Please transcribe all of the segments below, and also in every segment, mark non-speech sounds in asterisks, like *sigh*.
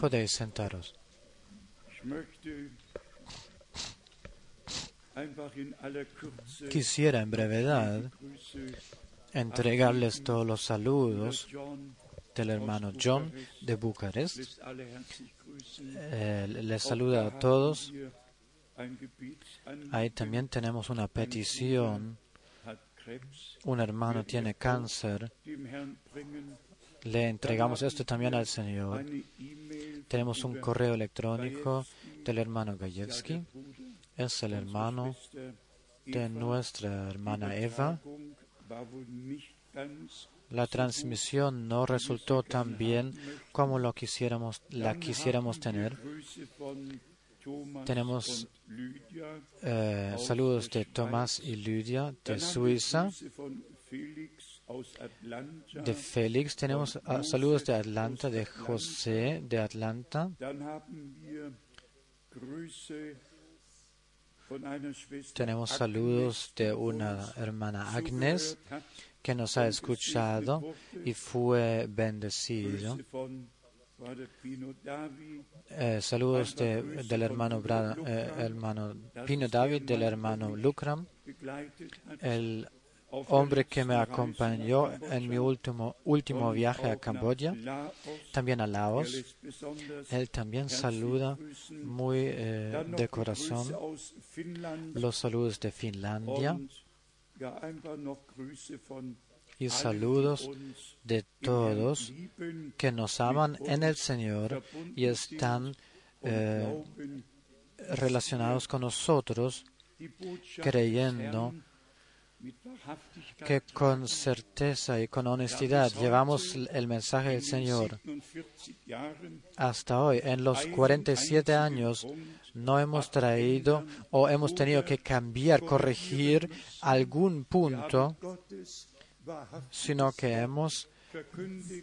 Podéis sentaros. Quisiera en brevedad entregarles todos los saludos del hermano John de Bucarest. Eh, les saluda a todos. Ahí también tenemos una petición. Un hermano tiene cáncer. Le entregamos esto también al Señor. Tenemos un correo electrónico del hermano Gajewski. Es el hermano de nuestra hermana Eva. La transmisión no resultó tan bien como lo quisiéramos, la quisiéramos tener. Tenemos eh, saludos de Tomás y Lydia de Suiza, de Félix. Tenemos ah, saludos de Atlanta, de José de Atlanta. Tenemos saludos de una hermana Agnes que nos ha escuchado y fue bendecido. Eh, saludos de, del hermano, eh, hermano Pino David, del hermano Lucram, el hombre que me acompañó en mi último, último viaje a Camboya, también a Laos. Él también saluda muy eh, de corazón los saludos de Finlandia y saludos de todos que nos aman en el Señor y están eh, relacionados con nosotros creyendo que con certeza y con honestidad llevamos el mensaje del Señor. Hasta hoy, en los 47 años, no hemos traído o hemos tenido que cambiar, corregir algún punto, sino que hemos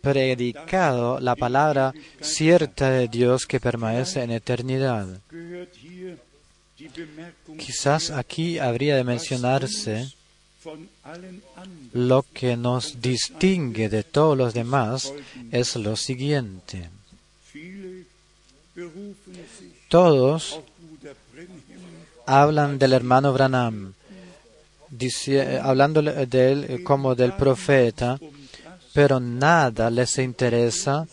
predicado la palabra cierta de Dios que permanece en eternidad. Quizás aquí habría de mencionarse lo que nos distingue de todos los demás es lo siguiente. Todos hablan del hermano Branham, hablando de él como del profeta, pero nada les interesa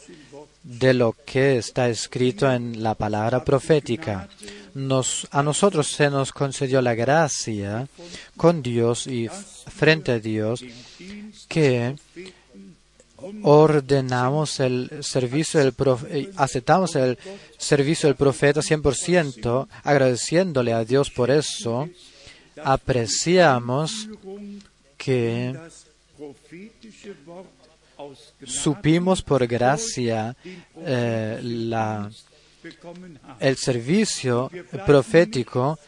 de lo que está escrito en la palabra profética. Nos, a nosotros se nos concedió la gracia con Dios y frente a Dios que ordenamos el servicio del eh, aceptamos el servicio del profeta 100%, agradeciéndole a Dios por eso, apreciamos que supimos por gracia eh, la el servicio profético,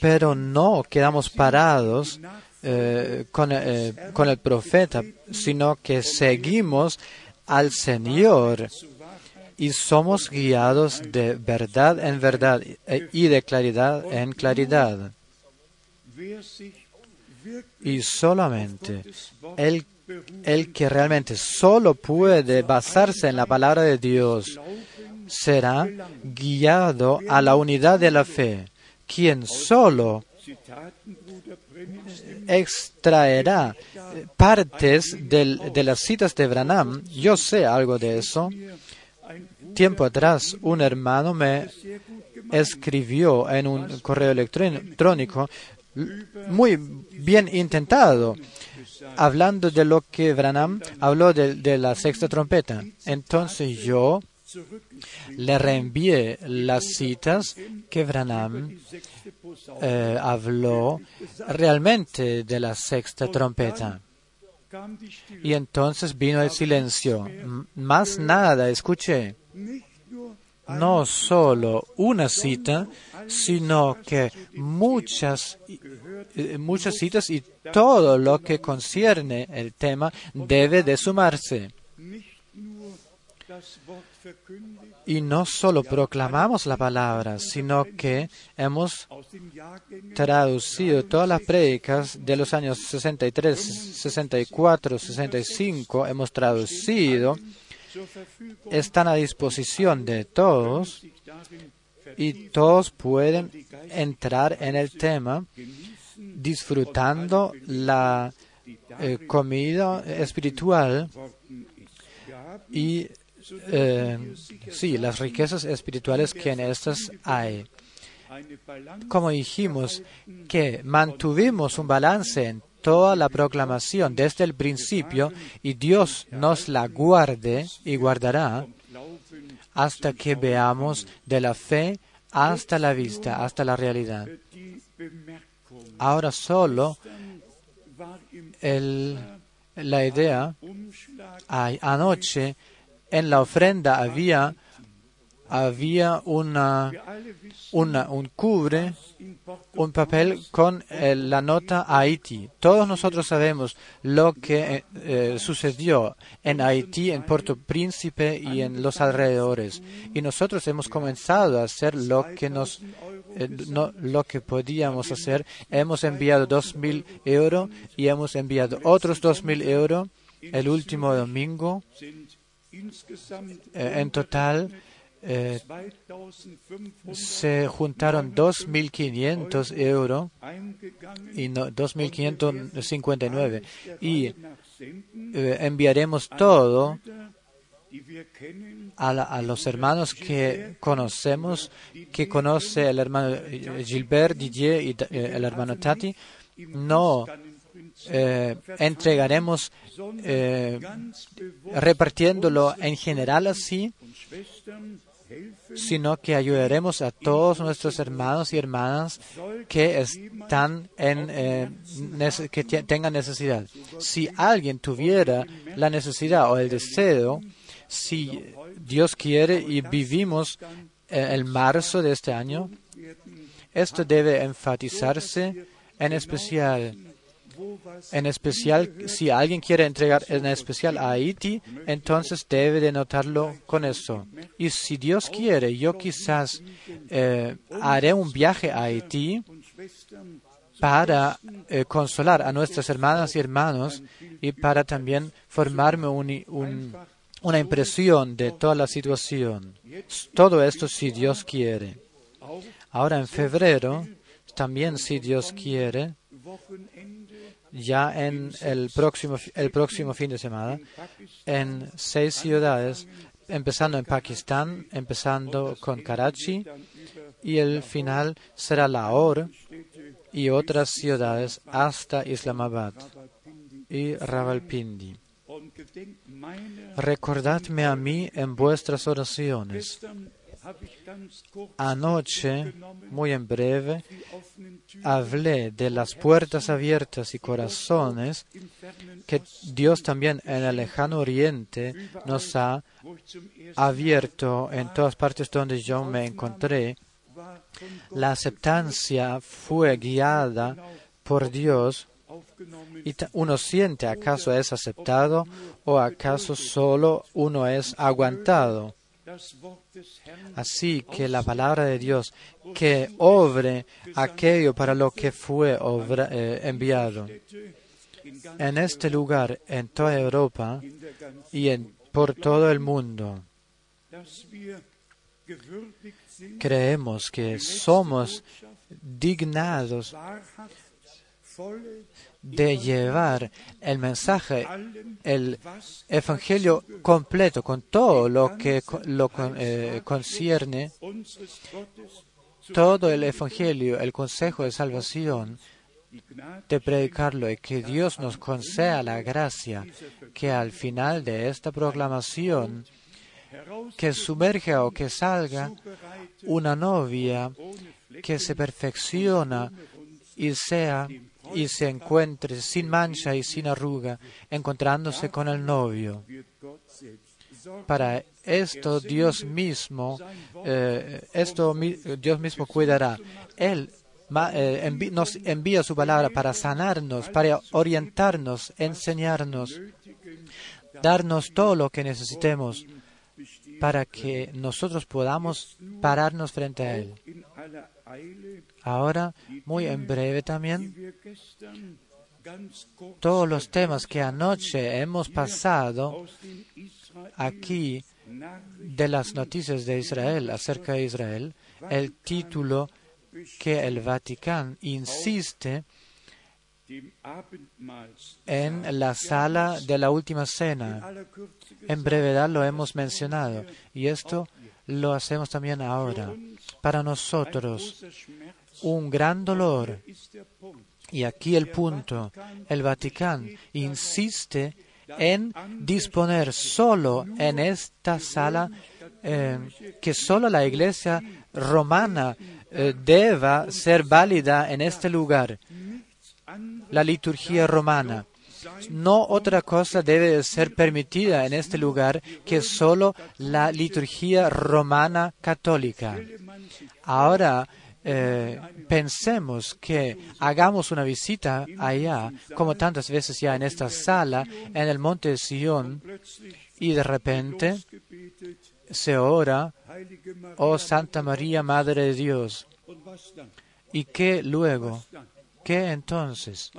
pero no quedamos parados eh, con, eh, con el profeta, sino que seguimos al Señor y somos guiados de verdad en verdad y de claridad en claridad. Y solamente el, el que realmente solo puede basarse en la palabra de Dios, será guiado a la unidad de la fe, quien solo extraerá partes de las citas de Branham. Yo sé algo de eso. Tiempo atrás, un hermano me escribió en un correo electrónico muy bien intentado, hablando de lo que Branham habló de, la sexta trompeta. Entonces yo le reenvié las citas que Branham eh, habló realmente de la sexta trompeta. Y entonces vino el silencio. Más nada escuché. No solo una cita, sino que muchas, eh, muchas citas y todo lo que concierne el tema debe de sumarse. Y no solo proclamamos la palabra, sino que hemos traducido todas las prédicas de los años 63, 64, 65, hemos traducido. Están a disposición de todos y todos pueden entrar en el tema disfrutando la eh, comida espiritual y eh, sí, las riquezas espirituales que en estas hay. Como dijimos, que mantuvimos un balance en toda la proclamación desde el principio y Dios nos la guarde y guardará hasta que veamos de la fe hasta la vista, hasta la realidad. Ahora solo la idea, anoche en la ofrenda había, había una, una, un cubre, un papel con eh, la nota Haití. Todos nosotros sabemos lo que eh, eh, sucedió en Haití, en Puerto Príncipe y en los alrededores. Y nosotros hemos comenzado a hacer lo que nos no, lo que podíamos hacer. Hemos enviado dos mil euros y hemos enviado otros dos mil euros el último domingo. en total, eh, se juntaron 2.500 euros y no, 2.559 y eh, enviaremos todo a, los hermanos que conocemos, que conoce el hermano Gilbert Didier y eh, el hermano Tati. No entregaremos repartiéndolo en general así, sino que ayudaremos a todos nuestros hermanos y hermanas que están en eh, que tengan necesidad. Si alguien tuviera la necesidad o el deseo, si Dios quiere y vivimos eh, el marzo de este año, esto debe enfatizarse en especial en especial, si alguien quiere entregar en especial a Haití, entonces debe de notarlo con eso. Y si Dios quiere, yo quizás eh, haré un viaje a Haití para eh, consolar a nuestras hermanas y hermanos y para también formarme una impresión de toda la situación. Todo esto si Dios quiere. Ahora en febrero, también si Dios quiere, ya en el próximo, el próximo fin de semana en seis ciudades, empezando en Pakistán, empezando con Karachi, y el final será Lahore y otras ciudades hasta Islamabad y Rawalpindi. Recordadme a mí en vuestras oraciones. Anoche, muy en breve, hablé de las puertas abiertas y corazones que Dios también en el lejano oriente nos ha abierto en todas partes donde yo me encontré. La aceptancia fue guiada por Dios y uno siente acaso es aceptado o acaso solo uno es aguantado. Así que la palabra de Dios, que obre aquello para lo que fue eh, enviado. En este lugar, en toda Europa y en, por todo el mundo, creemos que somos dignados de llevar el mensaje, el Evangelio completo, con todo lo que lo eh, concierne, todo el Evangelio, el consejo de salvación, de predicarlo y que Dios nos conceda la gracia que al final de esta proclamación que sumerja o que salga una novia que se perfecciona y sea y se encuentre sin mancha y sin arruga, encontrándose con el novio. Para esto Dios mismo, eh, esto Dios mismo cuidará. Él eh, nos envía su palabra para sanarnos, para orientarnos, enseñarnos, darnos todo lo que necesitemos para que nosotros podamos pararnos frente a Él. Ahora, muy en breve también, todos los temas que anoche hemos pasado aquí de las noticias de Israel, acerca de Israel, el título que el Vaticano insiste en la sala de la última cena. En brevedad lo hemos mencionado y esto lo hacemos también ahora. Para nosotros, un gran dolor. Y aquí el punto. El Vaticano insiste en disponer solo en esta sala eh, que solo la Iglesia romana eh, deba ser válida en este lugar, la liturgia romana. No otra cosa debe ser permitida en este lugar que solo la liturgia romana católica. Ahora eh, pensemos que hagamos una visita allá, como tantas veces ya en esta sala, en el monte Sion, y de repente se ora, oh Santa María, Madre de Dios. ¿Y qué luego? ¿Qué entonces?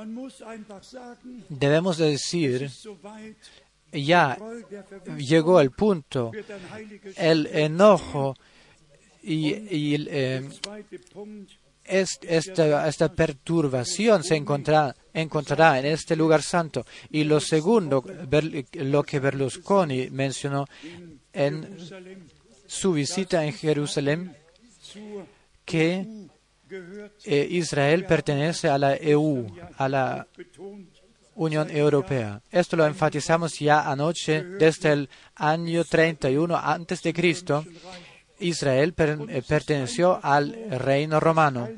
Debemos decir, ya llegó el punto, el enojo y, eh, esta, esta, perturbación se encontrará, encontrará en este lugar santo. Y lo segundo, lo que Berlusconi mencionó en su visita en Jerusalén, que eh, Israel pertenece a la EU, a la Unión Europea. Esto lo enfatizamos ya anoche desde el año 31 antes de Cristo Israel eh, perteneció al reino romano.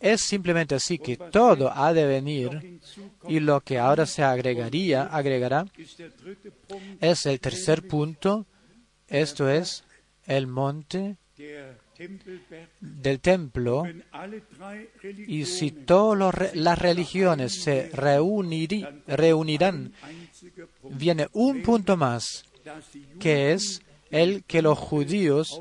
Es simplemente así que todo ha de venir y lo que ahora se agregaría, agregará, es el tercer punto, esto es el monte del templo y si todas las religiones se reunirán, viene un punto más, que es el que los judíos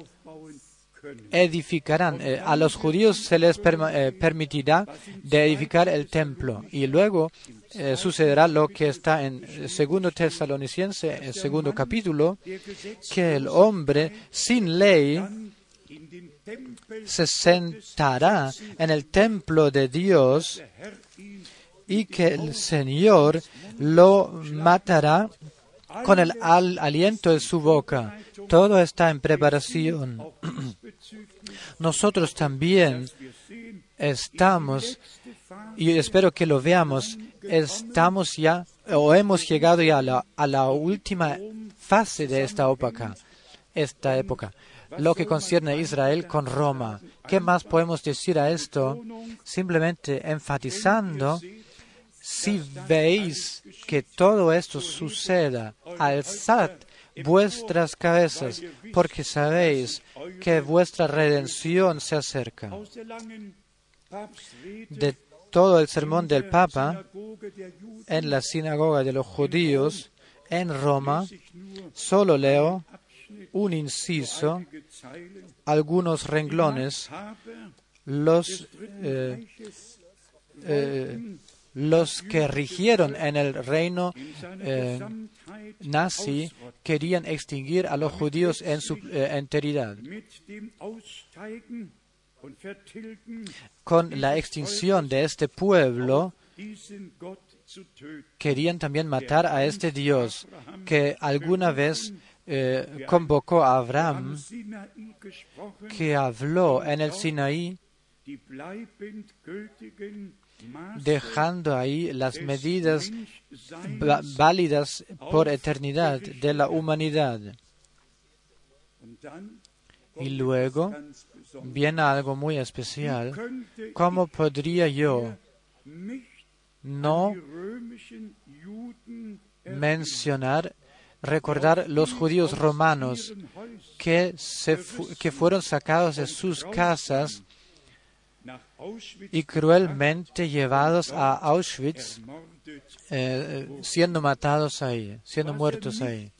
edificarán. Eh, a los judíos se les eh, permitirá de edificar el templo. Y luego eh, sucederá lo que está en segundo Tesalonicense, el segundo capítulo, que el hombre sin ley se sentará en el templo de Dios y que el Señor lo matará con el aliento de su boca. Todo está en preparación. *clears throat* Nosotros también estamos, y espero que lo veamos, estamos ya, o hemos llegado ya a la, última fase de esta época, esta época. Lo que concierne a Israel con Roma. ¿Qué más podemos decir a esto? Simplemente enfatizando si veis que todo esto suceda, alzad vuestras cabezas, porque sabéis que vuestra redención se acerca. De todo el sermón del Papa en la sinagoga de los judíos en Roma, solo leo un inciso, algunos renglones, los eh, eh, los que rigieron en el reino eh, nazi querían extinguir a los judíos en su enteridad. Con la extinción de este pueblo, querían también matar a este Dios que alguna vez eh, convocó a Abraham, que habló en el Sinaí dejando ahí las medidas válidas por eternidad de la humanidad. Y luego viene algo muy especial. ¿Cómo podría yo no mencionar, recordar los judíos romanos que, se que fueron sacados de sus casas y cruelmente llevados a Auschwitz, eh, siendo matados ahí, siendo muertos ahí.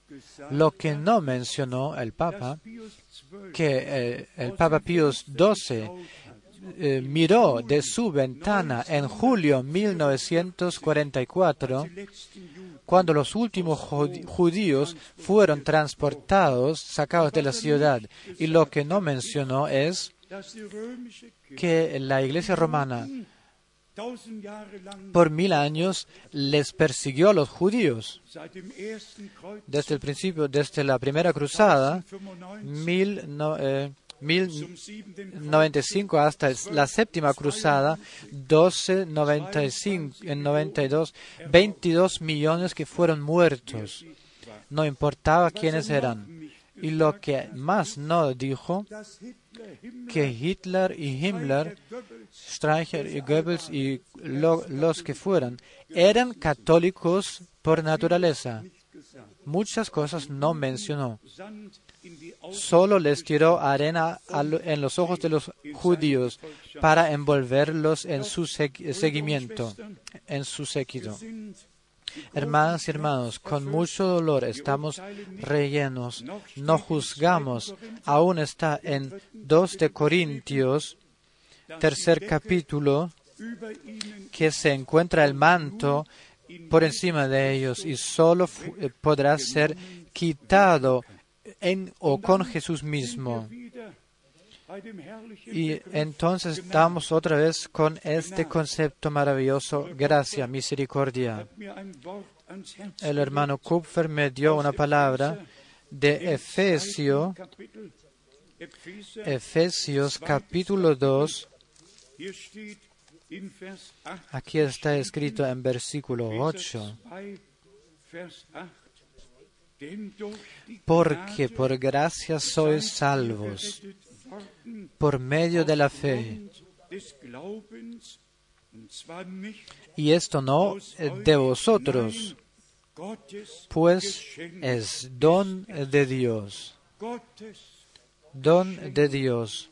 Lo que no mencionó el Papa, que eh, el Papa Pío XII eh, miró de su ventana en julio 1944, cuando los últimos judíos fueron transportados, sacados de la ciudad. Y lo que no mencionó es que la iglesia romana por mil años les persiguió a los judíos. Desde el principio, desde la primera cruzada, mil, 1095 hasta la séptima cruzada, 1295, en 92, 22 millones que fueron muertos. No importaba quiénes eran. Y lo que más no dijo, que Hitler y Himmler, Streicher y Goebbels y los que fueran, eran católicos por naturaleza. Muchas cosas no mencionó solo les tiró arena en los ojos de los judíos para envolverlos en su seguimiento, en su séquito. Hermanas y hermanos, con mucho dolor estamos rellenos, no juzgamos, aún está en 2 de Corintios, tercer capítulo, que se encuentra el manto por encima de ellos y solo eh, podrá ser quitado en o con Jesús mismo. Y entonces estamos otra vez con este concepto maravilloso, gracia, misericordia. El hermano Kupfer me dio una palabra de Efesio, Efesios capítulo 2. Aquí está escrito en versículo 8 porque por gracia sois salvos por medio de la fe. Y esto no de vosotros, pues es don de Dios. Don de Dios.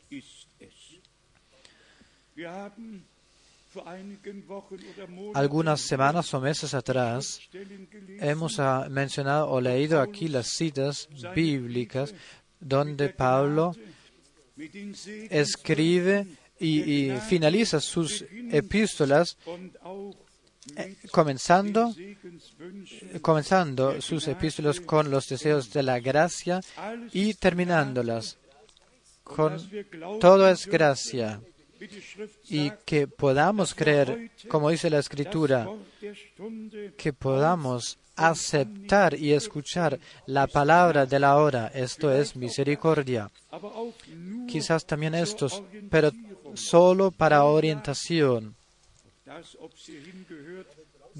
Algunas semanas o meses atrás hemos ah, mencionado o leído aquí las citas bíblicas donde Pablo escribe y, finaliza sus epístolas eh, comenzando, comenzando sus epístolas con los deseos de la gracia y terminándolas con todo es gracia y que podamos creer, como dice la Escritura, que podamos aceptar y escuchar la palabra de la hora, esto es misericordia. Quizás también estos, pero solo para orientación.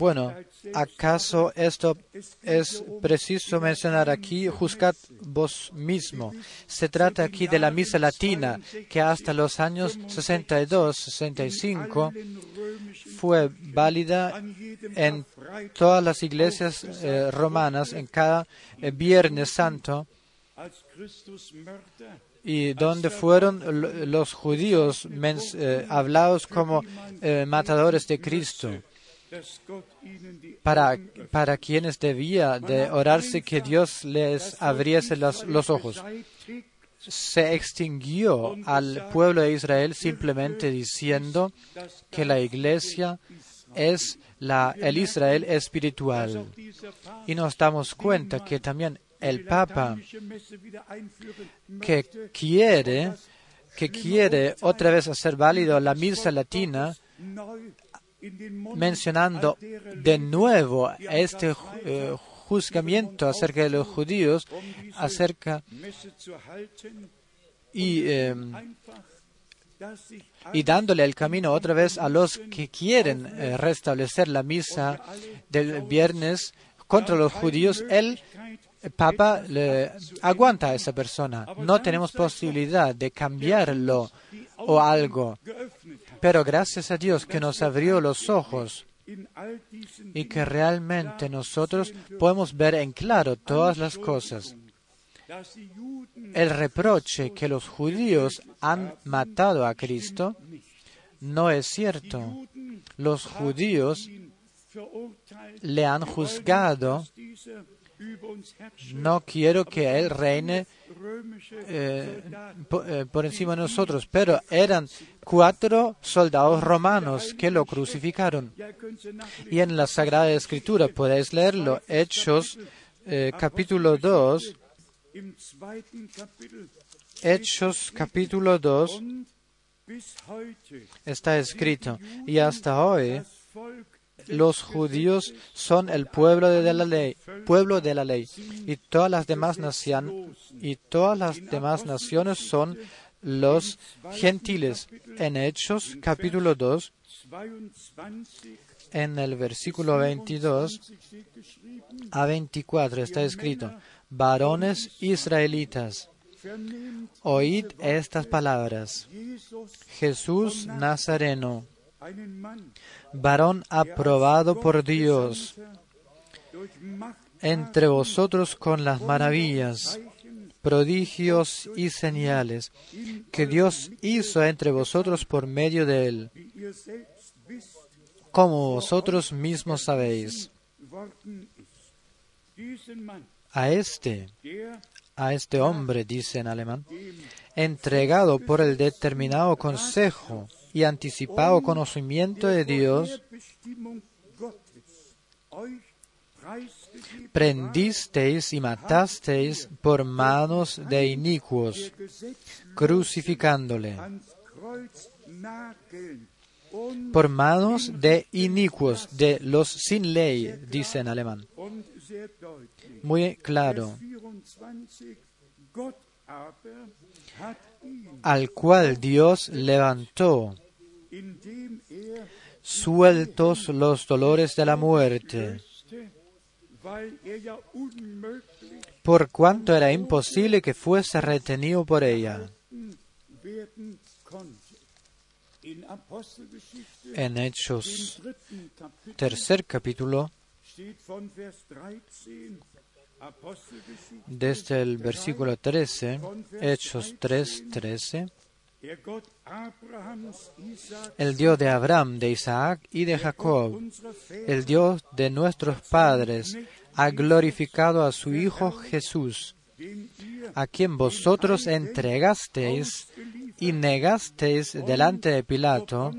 Bueno, ¿acaso esto es preciso mencionar aquí? Juzgad vos mismo. Se trata aquí de la misa latina, que hasta los años 62, 65 fue válida en todas las iglesias eh, romanas, en cada eh, Viernes Santo, y donde fueron los judíos eh, hablados como matadores de Cristo para, para quienes debía de orarse que Dios les abriese los, los ojos. Se extinguió al pueblo de Israel simplemente diciendo que la iglesia es la, el Israel espiritual. Y nos damos cuenta que también el Papa que quiere, que quiere otra vez hacer válido la misa latina, mencionando de nuevo este eh, juzgamiento acerca de los judíos, acerca y, em, y dándole el camino otra vez a los que quieren eh, restablecer la misa del viernes contra los judíos, el Papa le aguanta a esa persona. No tenemos posibilidad de cambiarlo o algo. Pero gracias a Dios que nos abrió los ojos y que realmente nosotros podemos ver en claro todas las cosas. El reproche que los judíos han matado a Cristo no es cierto. Los judíos le han juzgado no quiero que Él reine eh, eh, por encima de nosotros, pero eran cuatro soldados romanos que lo crucificaron. Y en la Sagrada Escritura podéis leerlo, Hechos eh, capítulo 2, Hechos capítulo 2 está escrito, y hasta hoy los judíos son el pueblo de la ley, pueblo de la ley, y todas las demás naciones y todas las demás naciones son los gentiles. En Hechos capítulo 2, en el versículo 22 a 24 está escrito, varones israelitas, oíd estas palabras. Jesús Nazareno, varón aprobado por Dios entre vosotros con las maravillas, prodigios y señales que Dios hizo entre vosotros por medio de él, como vosotros mismos sabéis. A este, a este hombre, dice en alemán, entregado por el determinado consejo y anticipado conocimiento de Dios, prendisteis y matasteis por manos de inicuos, crucificándole. Por manos de inicuos, de los sin ley, dice en alemán. Muy claro. Al cual Dios levantó, sueltos los dolores de la muerte, por cuanto era imposible que fuese retenido por ella. En Hechos, tercer capítulo, desde el versículo 13, Hechos 3, 13, el Dios de Abraham, de Isaac y de Jacob, el Dios de nuestros padres, ha glorificado a su Hijo Jesús, a quien vosotros entregasteis y negasteis delante de Pilato,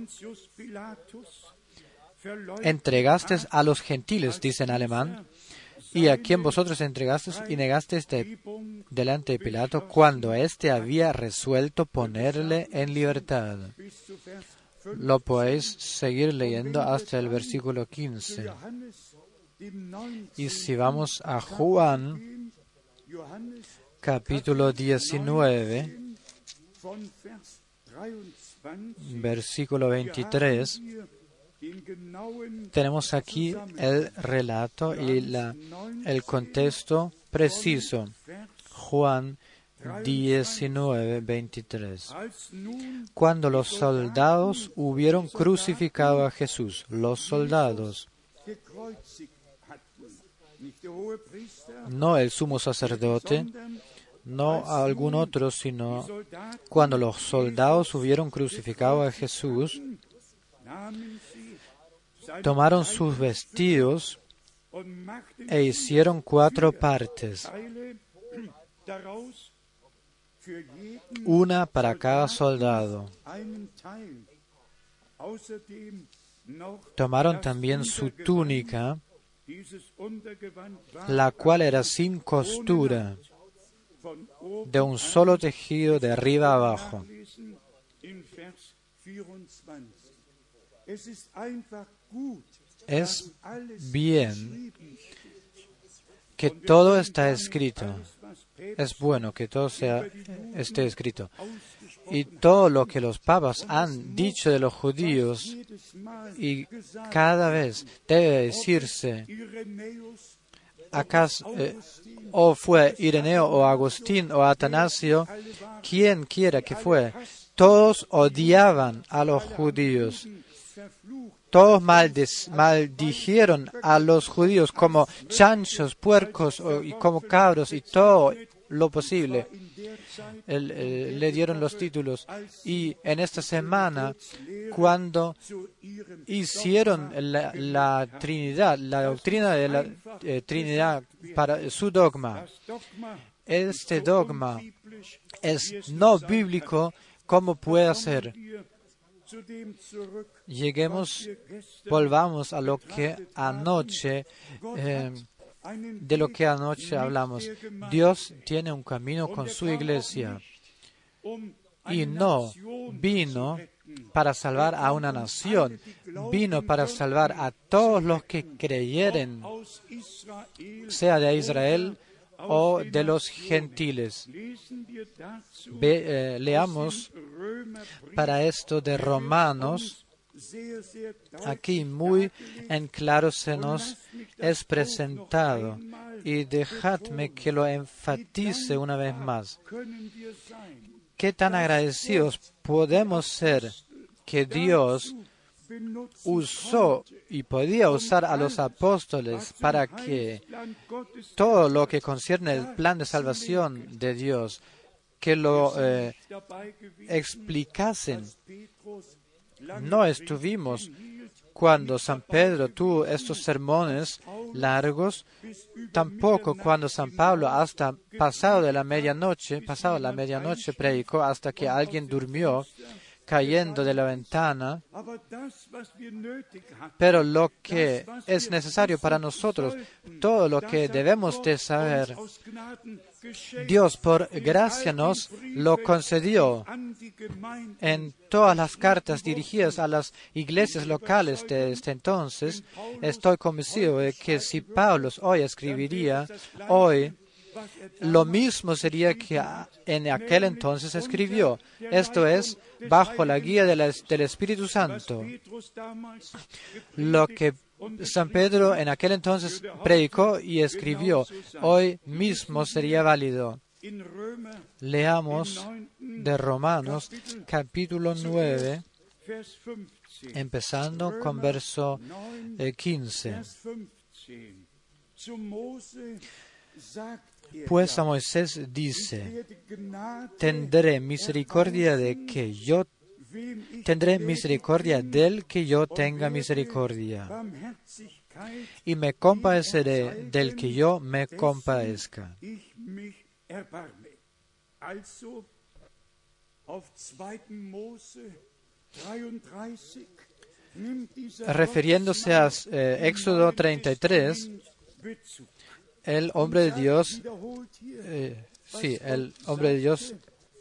entregasteis a los gentiles, dice en alemán, y a quien vosotros entregasteis y negasteis de- delante de Pilato cuando éste había resuelto ponerle en libertad. Lo podéis seguir leyendo hasta el versículo 15. Y si vamos a Juan, capítulo 19, versículo 23, tenemos aquí el relato y la, el contexto preciso. Juan 19, 23. Cuando los soldados hubieron crucificado a Jesús, los soldados, no el sumo sacerdote, no algún otro, sino cuando los soldados hubieron crucificado a Jesús, tomaron sus vestidos e hicieron cuatro partes, una para cada soldado. Tomaron también su túnica, la cual era sin costura, de un solo tejido de arriba abajo. Es bien que todo está escrito. Es bueno que todo sea, esté escrito. Y todo lo que los papas han dicho de los judíos, y cada vez debe decirse, acaso, eh, o fue Ireneo o Agustín o Atanasio, quien quiera que fue, todos odiaban a los judíos. Todos maldijeron a los judíos como chanchos, puercos y como cabros y todo lo posible. Le dieron los títulos. Y en esta semana, cuando hicieron la, Trinidad, la doctrina de la eh, Trinidad para su dogma, este dogma es no bíblico, ¿cómo puede ser? Lleguemos, volvamos a lo que anoche, eh, de lo que anoche hablamos. Dios tiene un camino con su iglesia y no vino para salvar a una nación, vino para salvar a todos los que creyeren, sea de Israel o de los gentiles. Eh, leamos para esto de Romanos. Aquí muy en claro se nos es presentado y dejadme que lo enfatice una vez más. ¿Qué tan agradecidos podemos ser que Dios usó y podía usar a los apóstoles para que todo lo que concierne el plan de salvación de Dios, que lo eh, explicasen. No estuvimos cuando San Pedro tuvo estos sermones largos, tampoco cuando San Pablo hasta pasado de la medianoche, pasado la medianoche predicó hasta que alguien durmió cayendo de la ventana, pero lo que es necesario para nosotros, todo lo que debemos de saber, Dios por gracia nos lo concedió en todas las cartas dirigidas a las iglesias locales de este entonces. Estoy convencido de que si Pablo hoy escribiría, hoy lo mismo sería que en aquel entonces escribió. Esto es, bajo la guía del Espíritu Santo. Lo que San Pedro en aquel entonces predicó y escribió, hoy mismo sería válido. Leamos de Romanos capítulo 9, empezando con verso 15. Pues a Moisés dice, tendré misericordia de que yo tendré misericordia del que yo tenga misericordia y me compadeceré del que yo me compadezca. Refiriéndose a eh, Éxodo 33, el hombre de Dios, eh, sí, el hombre de Dios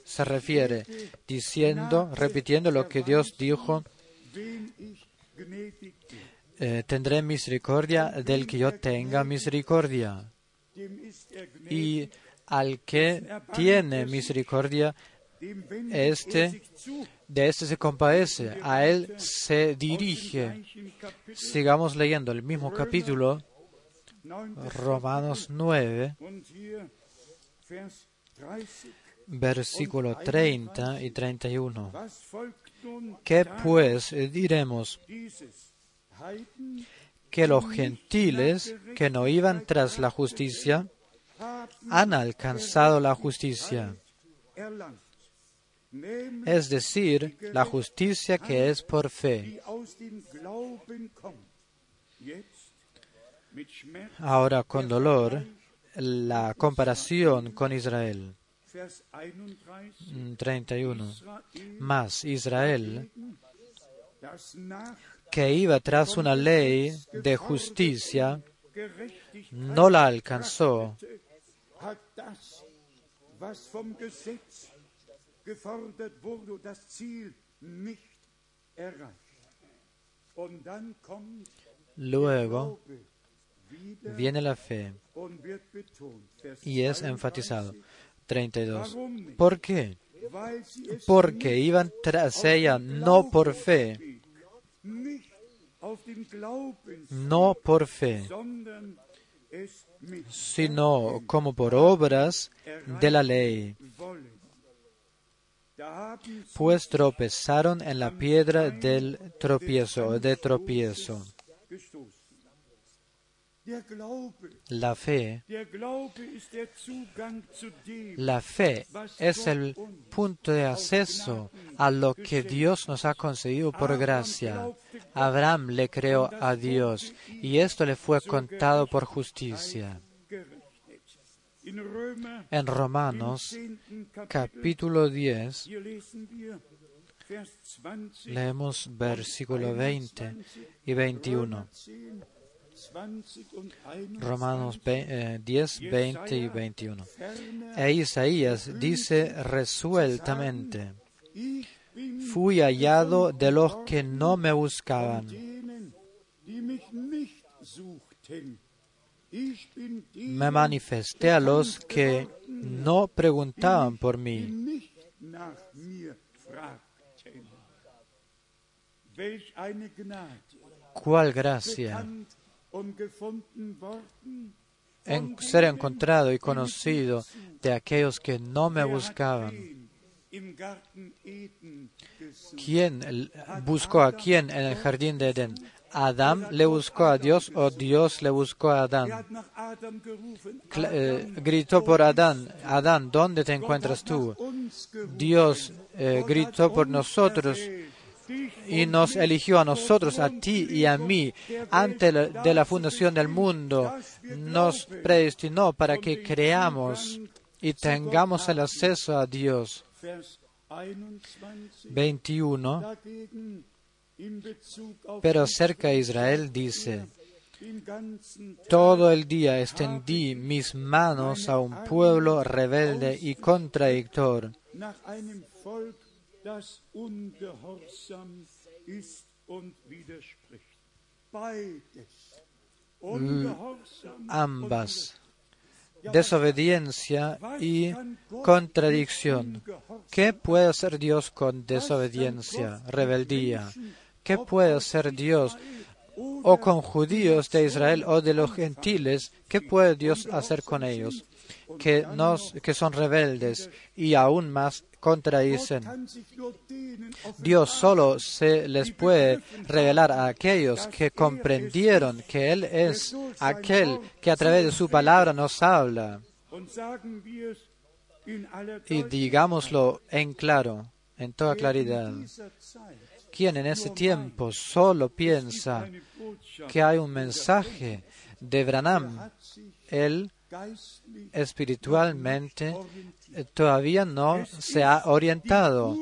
se refiere diciendo, repitiendo lo que Dios dijo, eh, tendré misericordia del que yo tenga misericordia. Y al que tiene misericordia, este, de este se compadece, a él se dirige. Sigamos leyendo el mismo capítulo Romanos 9, versículo 30 y 31. ¿Qué pues diremos? Que los gentiles que no iban tras la justicia han alcanzado la justicia. Es decir, la justicia que es por fe. Ahora, con dolor, la comparación con Israel. 31. Mm, Más Israel, que iba tras una ley de justicia, no la alcanzó. Luego viene la fe y es enfatizado. 32. ¿Por qué? Porque iban tras ella no por fe, no por fe, sino como por obras de la ley. Pues tropezaron en la piedra del tropiezo, de tropiezo. 33. La fe, la fe es el punto de acceso a lo que Dios nos ha concedido por gracia. Abraham le creó a Dios y esto le fue contado por justicia. En Romanos 10. Kapitel, capítulo 10 hier lesen wir Vers 20, leemos versículo 20 y 21. 10, 20 und 21. Romanos ve- eh, 10, 20 y 21. Ferner, E Isaías dice resueltamente, fui hallado de los que no me buscaban. Me manifesté a los que no preguntaban por mí. ¿Cuál gracia en ser encontrado y conocido de aquellos que no me buscaban? ¿Quién buscó a quién en el jardín de Edén? ¿Adán le buscó a Dios o Dios le buscó a Er Adán? Cla- eh, gritó por Adán, Adán, ¿dónde te encuentras tú? Dios eh, gritó por nosotros y nos eligió a nosotros, a ti y a mí, antes de la fundación del mundo. Nos predestinó para que creamos y tengamos el acceso a Dios. Vers 21. 21. Dagegen in Bezug auf Pero acerca de Israel dice, todo el día extendí mis manos a un pueblo rebelde y contradictor. Nach einem Volk, das ungehorsam ist und widerspricht. Beides. Ungehorsam Ambas, desobediencia y contradicción. ¿Qué puede hacer Dios con desobediencia, rebeldía? ¿Qué puede hacer Dios o con judíos de Israel o de los gentiles? ¿Qué puede Dios hacer con ellos? Que, nos, que son rebeldes y aún más contradicen. Dios solo se les puede revelar a aquellos que comprendieron que Él es aquel que a través de su palabra nos habla. Y digámoslo en claro, en toda claridad. Quien en ese tiempo solo piensa que hay un mensaje de Branham, él espiritualmente eh, todavía no se ha orientado.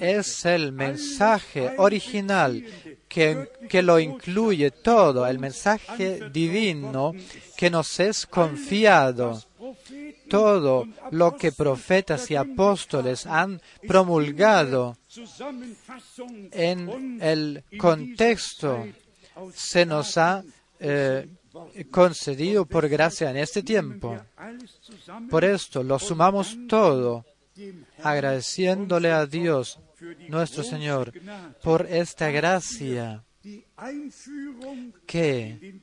Es el mensaje original que, que lo incluye todo, el mensaje divino que nos es confiado. Todo lo que profetas y apóstoles han promulgado en el contexto se nos ha eh, concedido por gracia en este tiempo. Por esto lo sumamos todo, agradeciéndole a Dios, nuestro Señor, por esta gracia que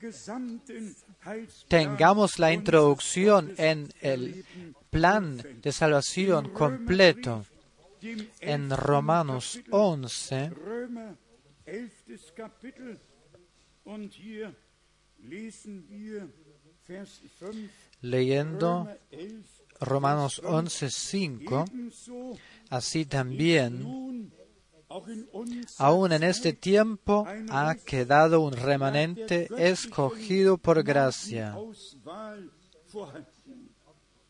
tengamos la introducción en el plan de salvación completo. En Romanos 11, leyendo Römer 11 Romanos 11, 5, ebenso así también Aún en este tiempo ha quedado un remanente escogido por gracia.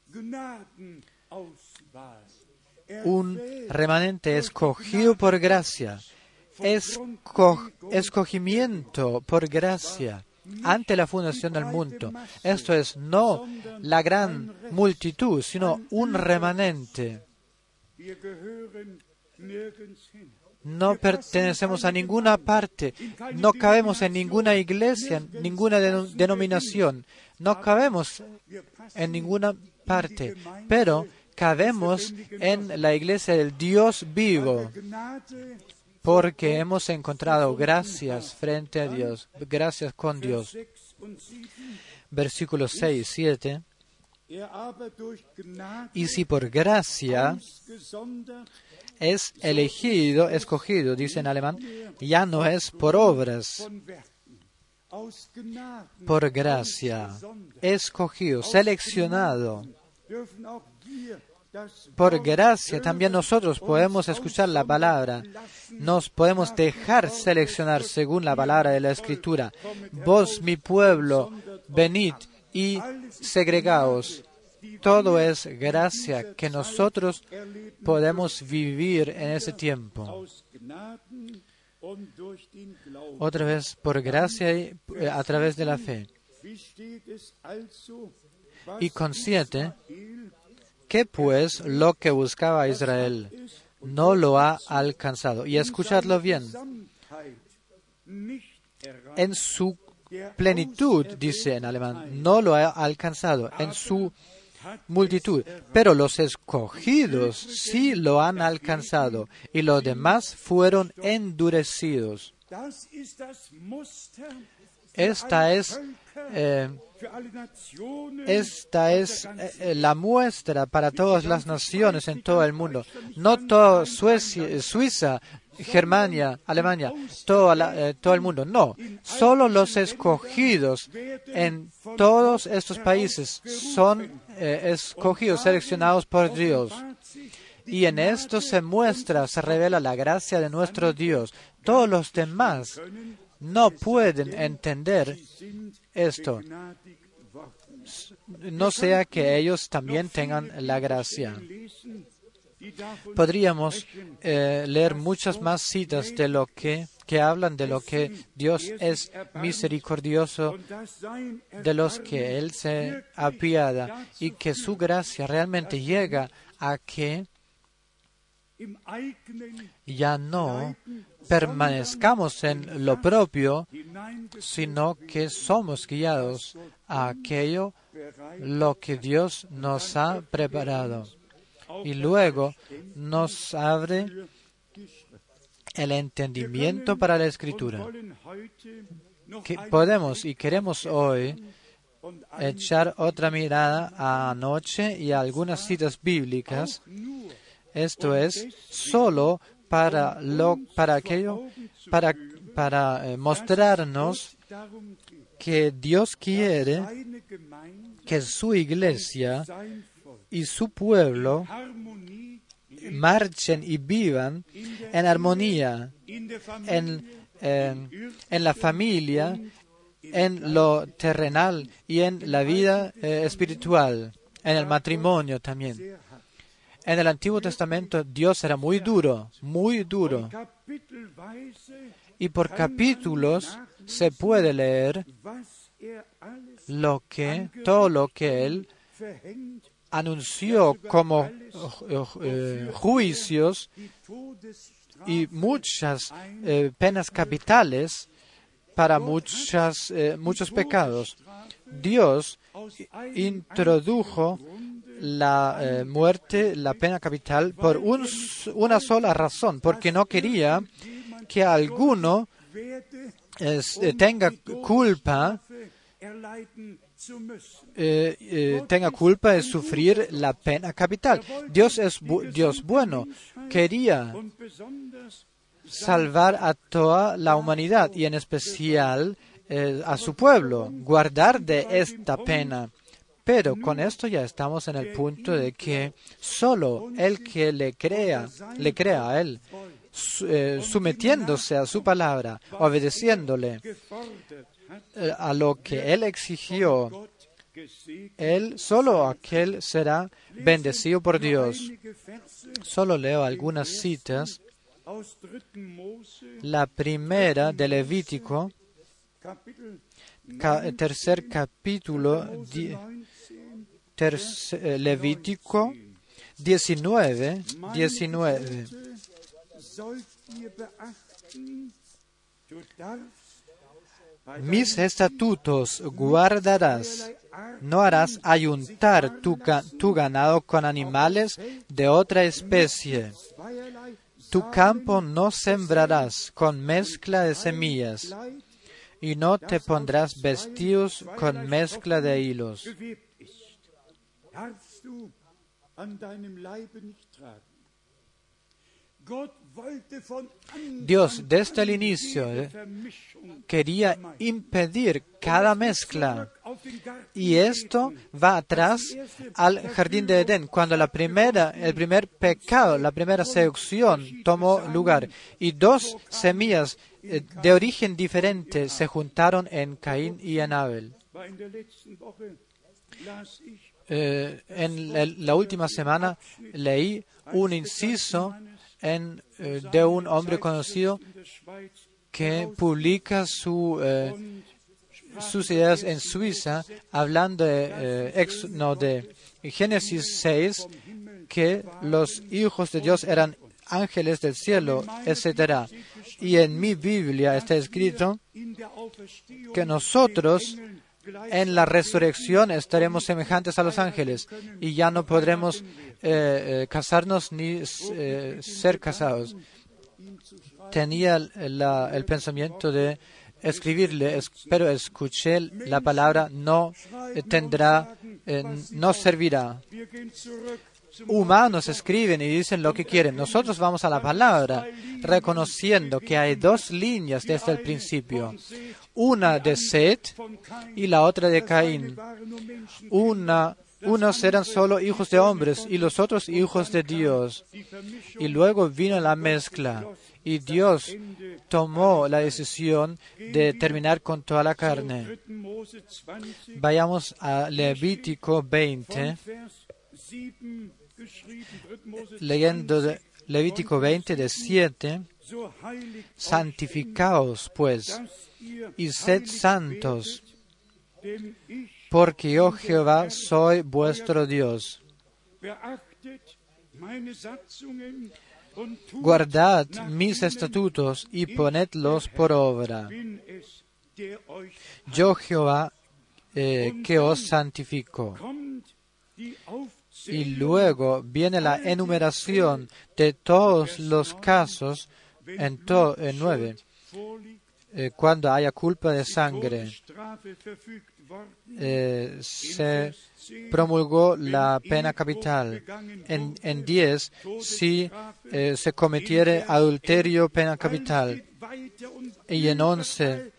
Gnadenauswahl. Un remanente escogido por gracia. Esco- escogimiento por gracia ante la fundación del mundo. Esto es no la gran multitud, sino un remanente. No pertenecemos a ninguna parte, no cabemos en ninguna iglesia, ninguna deno- denominación, no cabemos en ninguna parte, pero cabemos en la iglesia del Dios vivo, porque hemos encontrado gracias frente a Dios, gracias con Dios. 6 und 7. Versículos 6 y 7. Er aber durch Gnade Y si por gracia es elegido, escogido, dice en alemán, ya no es por obras, por gracia, escogido, seleccionado. Por gracia también nosotros podemos escuchar la palabra, nos podemos dejar seleccionar según la palabra de la Escritura. Vos, mi pueblo, venid y segregaos. Todo es gracia que nosotros podemos vivir en ese tiempo. Otra vez, por gracia y eh, a través de la fe. Y con siete, Israel ¿qué pues lo que buscaba Israel no lo ha alcanzado? Y escuchadlo bien. En su plenitud, dice en alemán, no lo ha alcanzado. En su multitud. Pero los escogidos sí lo han alcanzado y los demás fueron endurecidos. Esta es, eh, esta es eh, la muestra para todas las naciones en todo el mundo. No todo Suecia, Suiza, Germania, Alemania, todo, eh, todo el mundo. No, solo los escogidos en todos estos países son eh, escogidos, seleccionados por Dios. Y en esto se muestra, se revela la gracia de nuestro Dios. Todos los demás no pueden entender esto, no sea que ellos también tengan la gracia. Podríamos eh, leer muchas más citas de lo que, que hablan de lo que Dios es misericordioso, de los que Él se apiada y que su gracia realmente llega a que ya no permanezcamos en lo propio, sino que somos guiados a aquello lo que Dios nos ha preparado. Y luego nos abre el entendimiento para la escritura. Que podemos y queremos hoy echar otra mirada a anoche y a algunas citas bíblicas. Esto es solo para lo para aquello para para eh, mostrarnos que Dios quiere que su iglesia y su pueblo marchen y vivan en armonía en, en la familia, en lo terrenal y en la vida eh, espiritual, en el matrimonio también. En el Antiguo Testamento Dios era muy duro, muy duro. Y por capítulos se puede leer er lo que, todo lo que Él anunció como eh, eh, juicios y muchas eh, penas capitales para muchos pecados. Dios introdujo la eh, muerte, la pena capital, por una sola razón, porque no quería que alguno eh, tenga culpa, eh, tenga culpa de sufrir la pena capital. Dios es Dios bueno, quería salvar a toda la humanidad y en especial a su pueblo, guardar de esta pena. Pero con esto ya estamos en el punto de que solo el que le crea, le crea a él, eh, sometiéndose a su palabra, obedeciéndole eh, a lo que él exigió, él, solo aquel será bendecido por Dios. Solo leo algunas citas. aus 3. Mose, La primera de Levítico, ca- tercer capítulo, di- 19. terce- eh, Levítico 19, 19. Sollt ihr beachten, du darfst bei Mis estatutos guardarás. No harás ayuntar tu, ga- tu ganado con animales de otra especie. Tu campo no sembrarás con mezcla de semillas, y no te pondrás vestidos con mezcla de hilos. Dios desde el inicio eh, quería impedir cada mezcla. Y esto va atrás al jardín de Edén, cuando la primera, el primer pecado, la primera seducción tomó lugar. Y dos semillas de origen diferente se juntaron en Caín y en Abel. Eh, en la última semana leí un inciso en, eh, de un hombre conocido que publica su, eh, sus ideas en Suiza hablando eh, de Génesis 6, que los hijos de Dios eran ángeles del cielo, etc. Y en mi Biblia está escrito que nosotros en la resurrección estaremos semejantes a los ángeles y ya no podremos eh, eh, casarnos ni eh, ser casados. Tenía el pensamiento de escribirle, pero escuché la palabra no tendrá, no servirá. Humanos escriben y dicen lo que quieren. Nosotros vamos a la palabra, reconociendo que hay dos líneas desde el principio una de Seth y la otra de Caín. Una, unos eran solo hijos de hombres y los otros hijos de Dios. Y luego vino la mezcla y Dios tomó la decisión de terminar con toda la carne. Vayamos a Levítico 20, leyendo Levítico 20 de 7. Santificaos, pues, y sed santos, porque yo Jehová soy vuestro Dios. Guardad mis estatutos y ponedlos por obra. Yo Jehová eh, que os santifico. Y luego viene la enumeración de todos los casos en, en nueve eh, cuando haya culpa de sangre, eh, se promulgó la pena capital. En, en diez, si eh, se cometiere adulterio, pena capital. Y en once,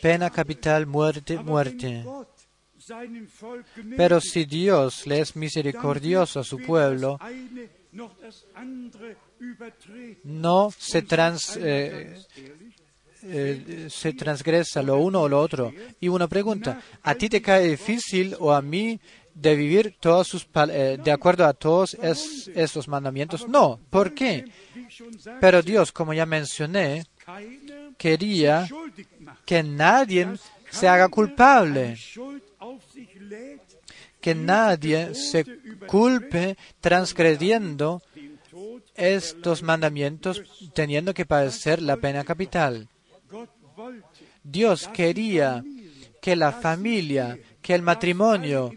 pena capital, muerte, muerte. Pero si Dios le es misericordioso a su pueblo, no se, trans, eh, eh, se transgresa lo uno o lo otro. Y una pregunta, ¿a ti te cae difícil o a mí de vivir todos sus, eh, de acuerdo a todos esos mandamientos? No, ¿por qué? Pero Dios, como ya mencioné, quería que nadie se haga culpable, que nadie se culpe transgrediendo estos mandamientos teniendo que padecer la pena capital. Dios quería que la familia, que el matrimonio,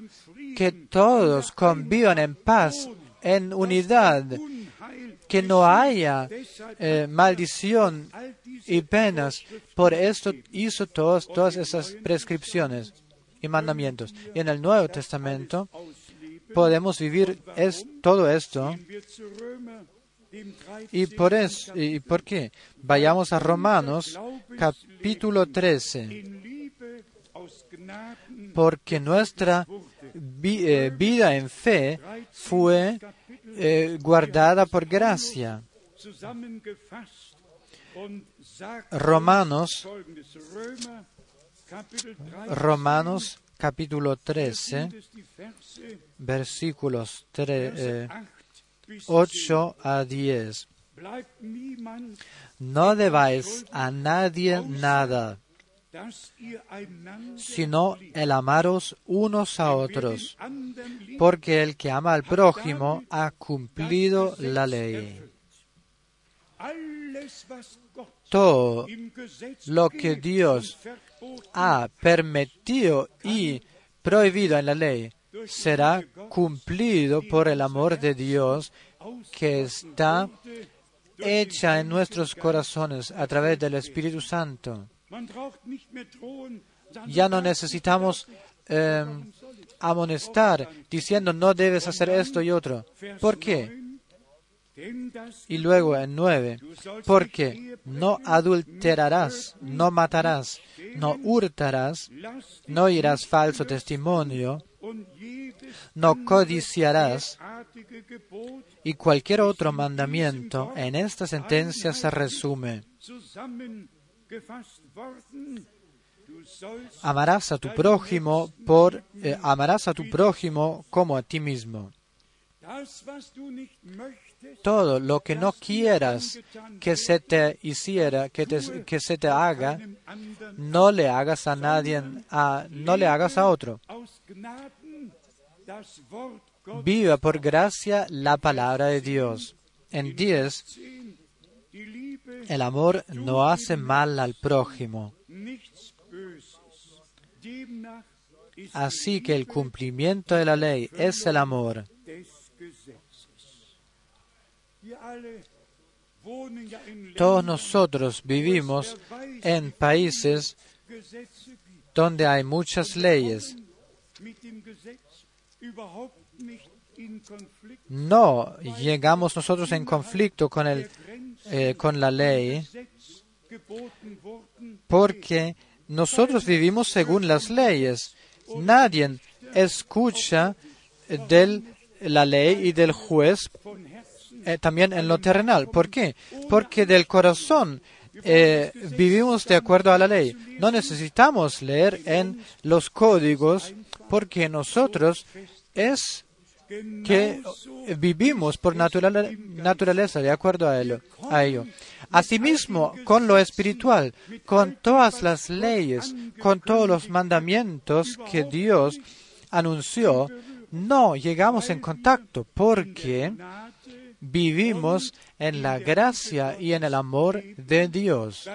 que todos convivan en paz, en unidad, que no haya eh, maldición y penas. Por esto hizo todos, todas esas prescripciones y mandamientos. Y en el Nuevo Testamento podemos vivir es, todo esto y por eso, ¿y por qué? Vayamos a Romanos capítulo 13. Porque nuestra eh, vida en fe fue eh, guardada por gracia. Romanos, Romanos capítulo 13, versículos 3, 8 a 10. No debáis a nadie nada, sino el amaros unos a otros, porque el que ama al prójimo ha cumplido la ley. Todo lo que Dios ha permitido y prohibido en la ley será cumplido por el amor de Dios que está hecha en nuestros corazones a través del Espíritu Santo. Ya no necesitamos em, amonestar diciendo no debes hacer esto y otro. ¿Por qué? Y luego en 9, porque no adulterarás, no matarás, no hurtarás, no irás falso testimonio, no codiciarás, y cualquier otro mandamiento en esta sentencia se resume. Amarás a tu prójimo por eh, amarás a tu prójimo como a ti mismo. Todo lo que no quieras que se te hiciera, que, te- que se te haga, no le hagas a nadie, a- no le hagas a otro. Viva por gracia la palabra de Dios. En 10, sehen. Die Liebe el amor no hace mal al prójimo. Así que el cumplimiento de la ley es el amor. Todos nosotros vivimos en países donde hay muchas leyes. No llegamos nosotros en conflicto con, el, eh, con la ley porque nosotros vivimos según las leyes. Nadie escucha de la ley y del juez eh, también en lo terrenal. ¿Por qué? Porque del corazón eh, vivimos de acuerdo a la ley. No necesitamos leer en los códigos porque nosotros es que vivimos por naturale- naturaleza de acuerdo a ello, a ello. Asimismo, con lo espiritual, con todas las leyes, con todos los mandamientos que Dios anunció, no llegamos en contacto porque vivimos en la gracia y en el amor de Dios,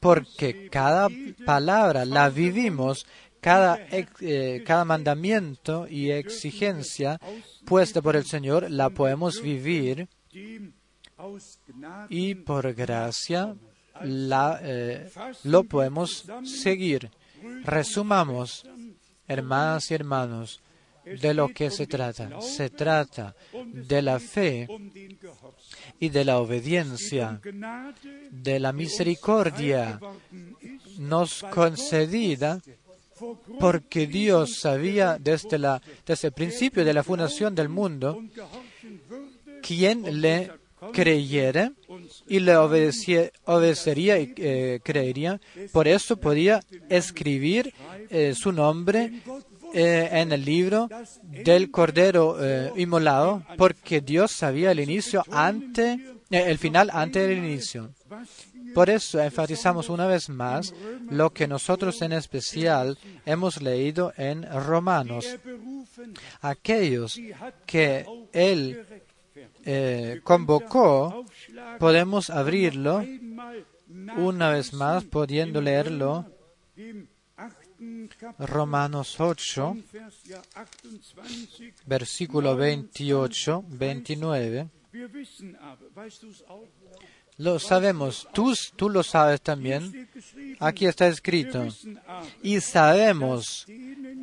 porque cada palabra la vivimos, cada, eh, cada mandamiento y exigencia puesta por el Señor la podemos vivir y por gracia la, eh, lo podemos seguir. Resumamos, hermanas y hermanos, de lo que se trata. Se trata de la fe y de la obediencia, de la misericordia nos concedida porque Dios sabía desde, la, desde el principio de la fundación del mundo quién le creyere y le obedecería y eh, creería. Por eso podía escribir eh, su nombre eh, en el libro del Cordero eh, inmolado, porque Dios sabía el inicio ante, eh, el final antes del inicio. Por eso enfatizamos una vez más lo que nosotros en especial hemos leído en Romanos. Aquellos que Él eh, convocó, podemos abrirlo una vez más, pudiendo leerlo, Romanos 8, Vers ja 28. versículo 28, 29. Wir wissen aber, weißt du es auch? Lo sabemos, tú, tú lo sabes también. Aquí está escrito. Y sabemos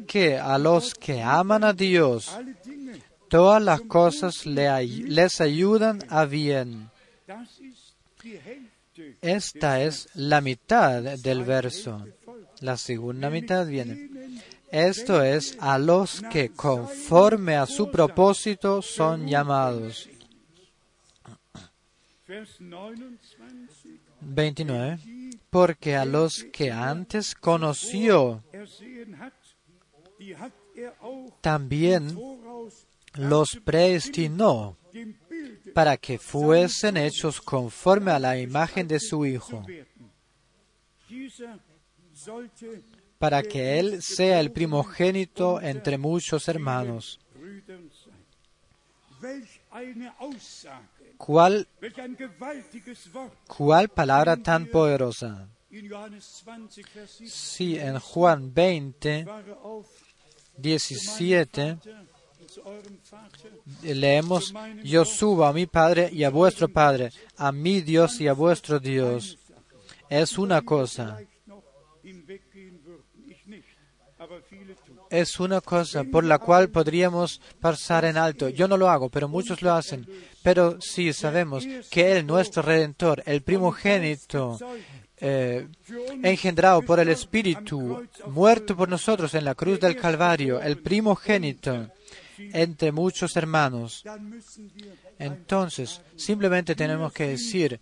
que a los que aman a Dios, todas las cosas les ayudan a bien. Esta es la mitad del verso. La segunda mitad viene. Esto es a los que conforme a su propósito son llamados. Vers 29. 29. Porque a los que antes conoció, también los predestinó para que fuesen hechos conforme a la imagen de su Hijo, para que Él sea el primogénito entre muchos hermanos. ¿Cuál, cuál palabra tan poderosa? in Johannes 20, Vers 7. Sí, en Juan 20, Fahre auf 17 zu eurem Vater, leemos, yo subo a mi Padre y a vuestro Padre, a mi Dios y a vuestro Dios. Es una cosa. Es una cosa por la cual podríamos pasar en alto. Yo no lo hago, pero muchos lo hacen. Pero sí sabemos que Él, nuestro Redentor, el primogénito, eh, engendrado por el Espíritu, muerto por nosotros en la cruz del Calvario, el primogénito entre muchos hermanos. Entonces, simplemente tenemos que decir,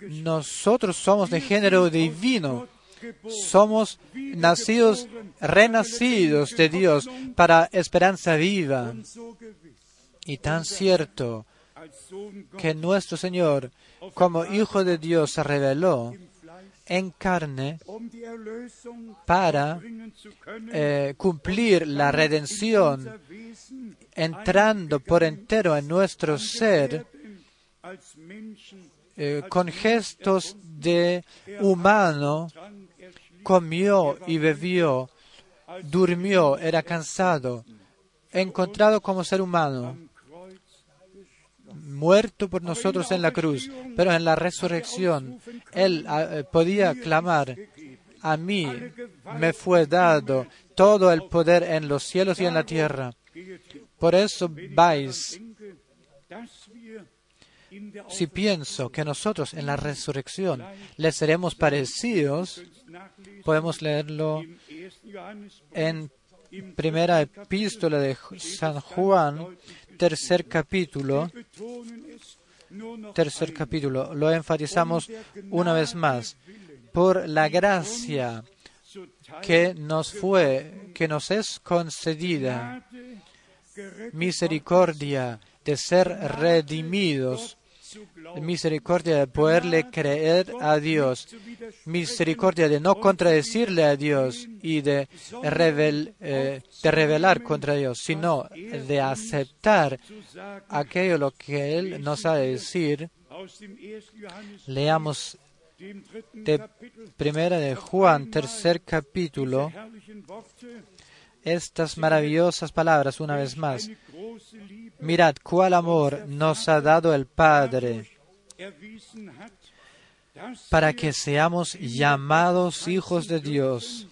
nosotros somos de género divino, somos nacidos, renacidos de Dios para esperanza viva. Y tan cierto que nuestro Señor, como Hijo de Dios, se reveló en carne para eh, cumplir la redención, entrando por entero en nuestro ser, eh, con gestos de humano, comió y bebió, durmió, era cansado, encontrado como ser humano, muerto por nosotros en la cruz, pero en la resurrección Él ah, podía clamar, a mí me fue dado todo el poder en los cielos y en la tierra. Por eso vais. Si pienso que nosotros en la resurrección le seremos parecidos, podemos leerlo en primera epístola de San Juan, tercer capítulo, tercer capítulo, lo enfatizamos una vez más, por la gracia que nos fue, que nos es concedida, misericordia de ser redimidos misericordia de poderle creer a Dios, misericordia de no contradecirle a Dios y de, eh, de revelar contra Dios, sino de aceptar aquello lo que Él nos ha de decir. Leamos de Primera de Juan, tercer capítulo, estas maravillosas palabras una vez más. Mirad cuál amor nos ha dado el Padre para que seamos llamados hijos de Dios.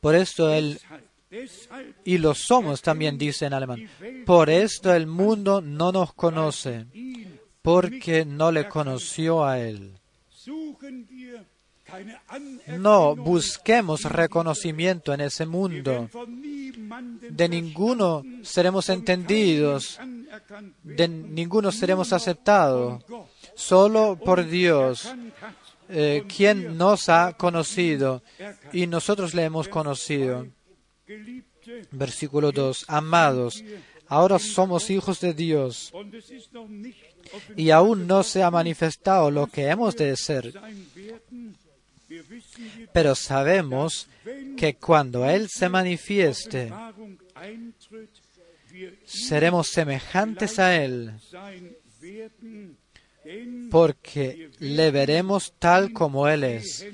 Por esto Él, y lo somos también, dice en alemán, por esto el mundo no nos conoce, porque no le conoció a Él. No busquemos reconocimiento en ese mundo. De ninguno seremos entendidos, de ninguno seremos aceptados. Solo por Dios, eh, quien nos ha conocido y nosotros le hemos conocido. Versículo 2. Amados, ahora somos hijos de Dios y aún no se ha manifestado lo que hemos de ser. Pero sabemos que cuando Él se manifieste, seremos semejantes a Él, porque le veremos tal como Él es.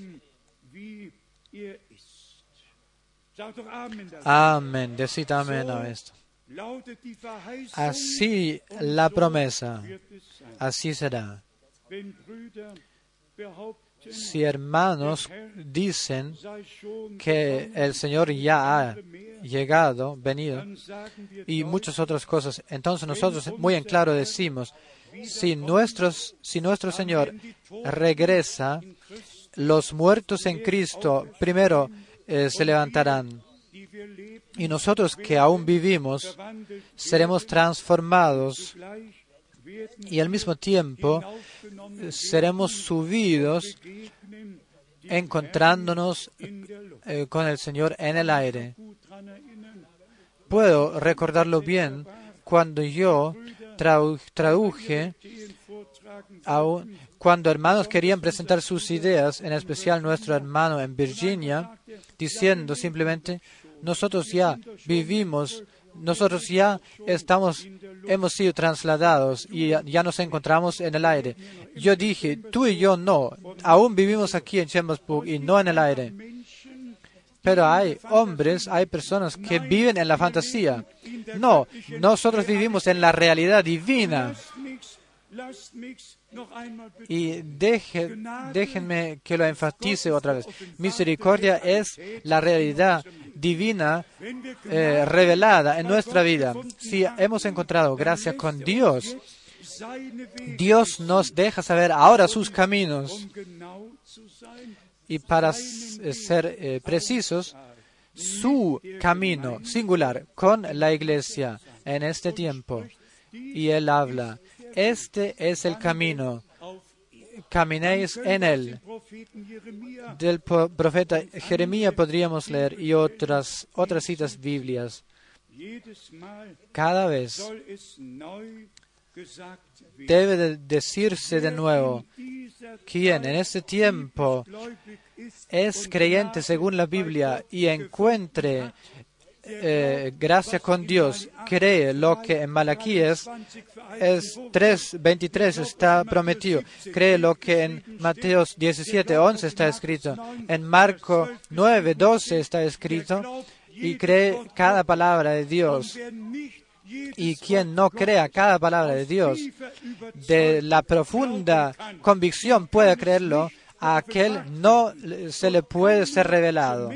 Amén. Decid amén a esto. Así la promesa, así será si hermanos dicen que el Señor ya ha llegado, venido, y muchas otras cosas, entonces nosotros muy en claro decimos, si, nuestros, si nuestro Señor regresa, los muertos en Cristo primero eh, se levantarán. Y nosotros que aún vivimos seremos transformados y al mismo tiempo seremos subidos encontrándonos eh, con el Señor en el aire. Puedo recordarlo bien cuando yo traduje, cuando hermanos querían presentar sus ideas, en especial nuestro hermano en Virginia, diciendo simplemente, nosotros ya vivimos nosotros ya estamos, hemos sido trasladados y ya, nos encontramos en el aire. Yo dije, tú y yo no, aún vivimos aquí en Chambersburg y no en el aire. Pero hay hombres, hay personas que viven en la fantasía. No, nosotros vivimos en la realidad divina. Y deje, déjenme que lo enfatice otra vez. Misericordia es la realidad divina eh, revelada en nuestra vida. Si hemos encontrado gracia con Dios, Dios nos deja saber ahora sus caminos. Y para ser eh, precisos, su camino singular con la iglesia en este tiempo. Y él habla, este es el camino, caminéis en él. Del profeta Jeremías podríamos leer y otras, otras citas biblias. Cada vez debe de decirse de nuevo, quien en este tiempo es creyente según la Biblia y encuentre eh, gracia con Dios, cree lo que en Malaquías es 3.23 está prometido, cree lo que en Mateos 17.11 está escrito, en Marco 9.12 está escrito, y cree cada palabra de Dios. Y quien no crea cada palabra de Dios, de la profunda convicción puede creerlo, a aquel no se le puede ser revelado.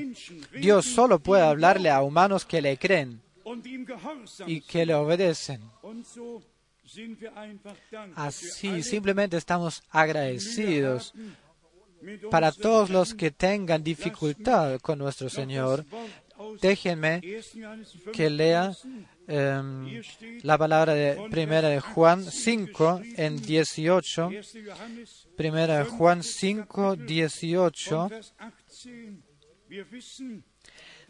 Dios solo puede hablarle a humanos que le creen y que le obedecen. Así simplemente estamos agradecidos para todos los que tengan dificultad con nuestro Señor. Déjenme que lea em, la palabra de primera de Juan 5 en 18 Primera de Juan 5, 18.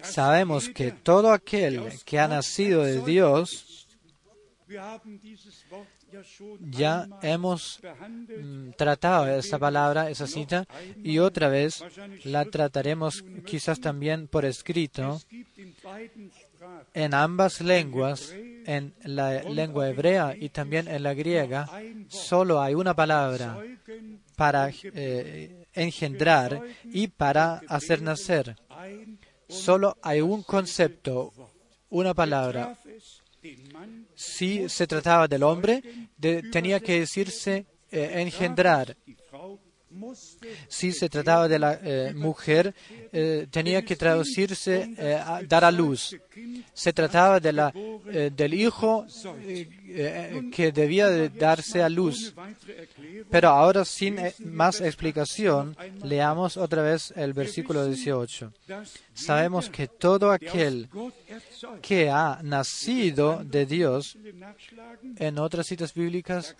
Sabemos que todo aquel que ha nacido de Dios, ya hemos mm, tratado esa palabra, esa cita, y otra vez la trataremos quizás también por escrito en ambas lenguas, en la lengua hebrea y también en la griega, solo hay una palabra para eh, engendrar y para hacer nacer. Solo hay un concepto, una palabra. Si se trataba del hombre, tenía que decirse eh, engendrar. Si se trataba de la eh, mujer, tenía que traducirse dar a luz. Se trataba de la, del hijo que debía de darse a luz. Pero ahora, sin eh, más explicación, leamos otra vez el versículo 18. Sabemos que todo aquel que ha nacido de Dios, en otras citas bíblicas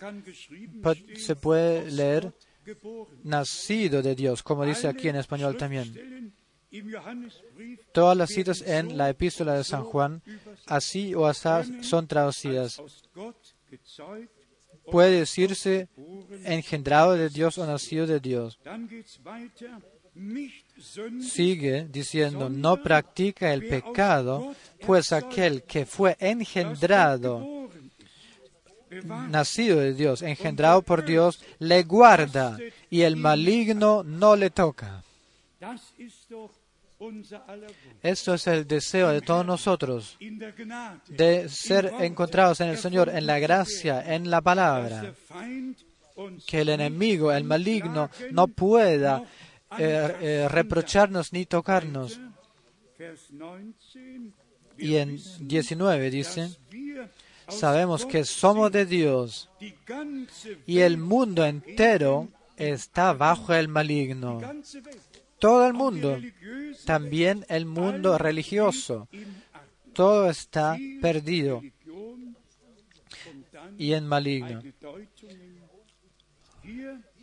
se puede leer nacido de Dios, como dice aquí en español también. Todas las citas en la epístola de San Juan, así o así, son traducidas puede decirse engendrado de Dios o nacido de Dios. Sigue diciendo, no practica el pecado, pues aquel que fue engendrado, nacido de Dios, engendrado por Dios, le guarda y el maligno no le toca. Esto es el deseo de todos nosotros, de ser encontrados en el Señor, en la gracia, en la palabra, que el enemigo, el maligno, no pueda eh, eh, reprocharnos ni tocarnos. Y en 19 dice, sabemos que somos de Dios y el mundo entero está bajo el maligno todo el mundo, también el mundo religioso. Todo está perdido y en maligno.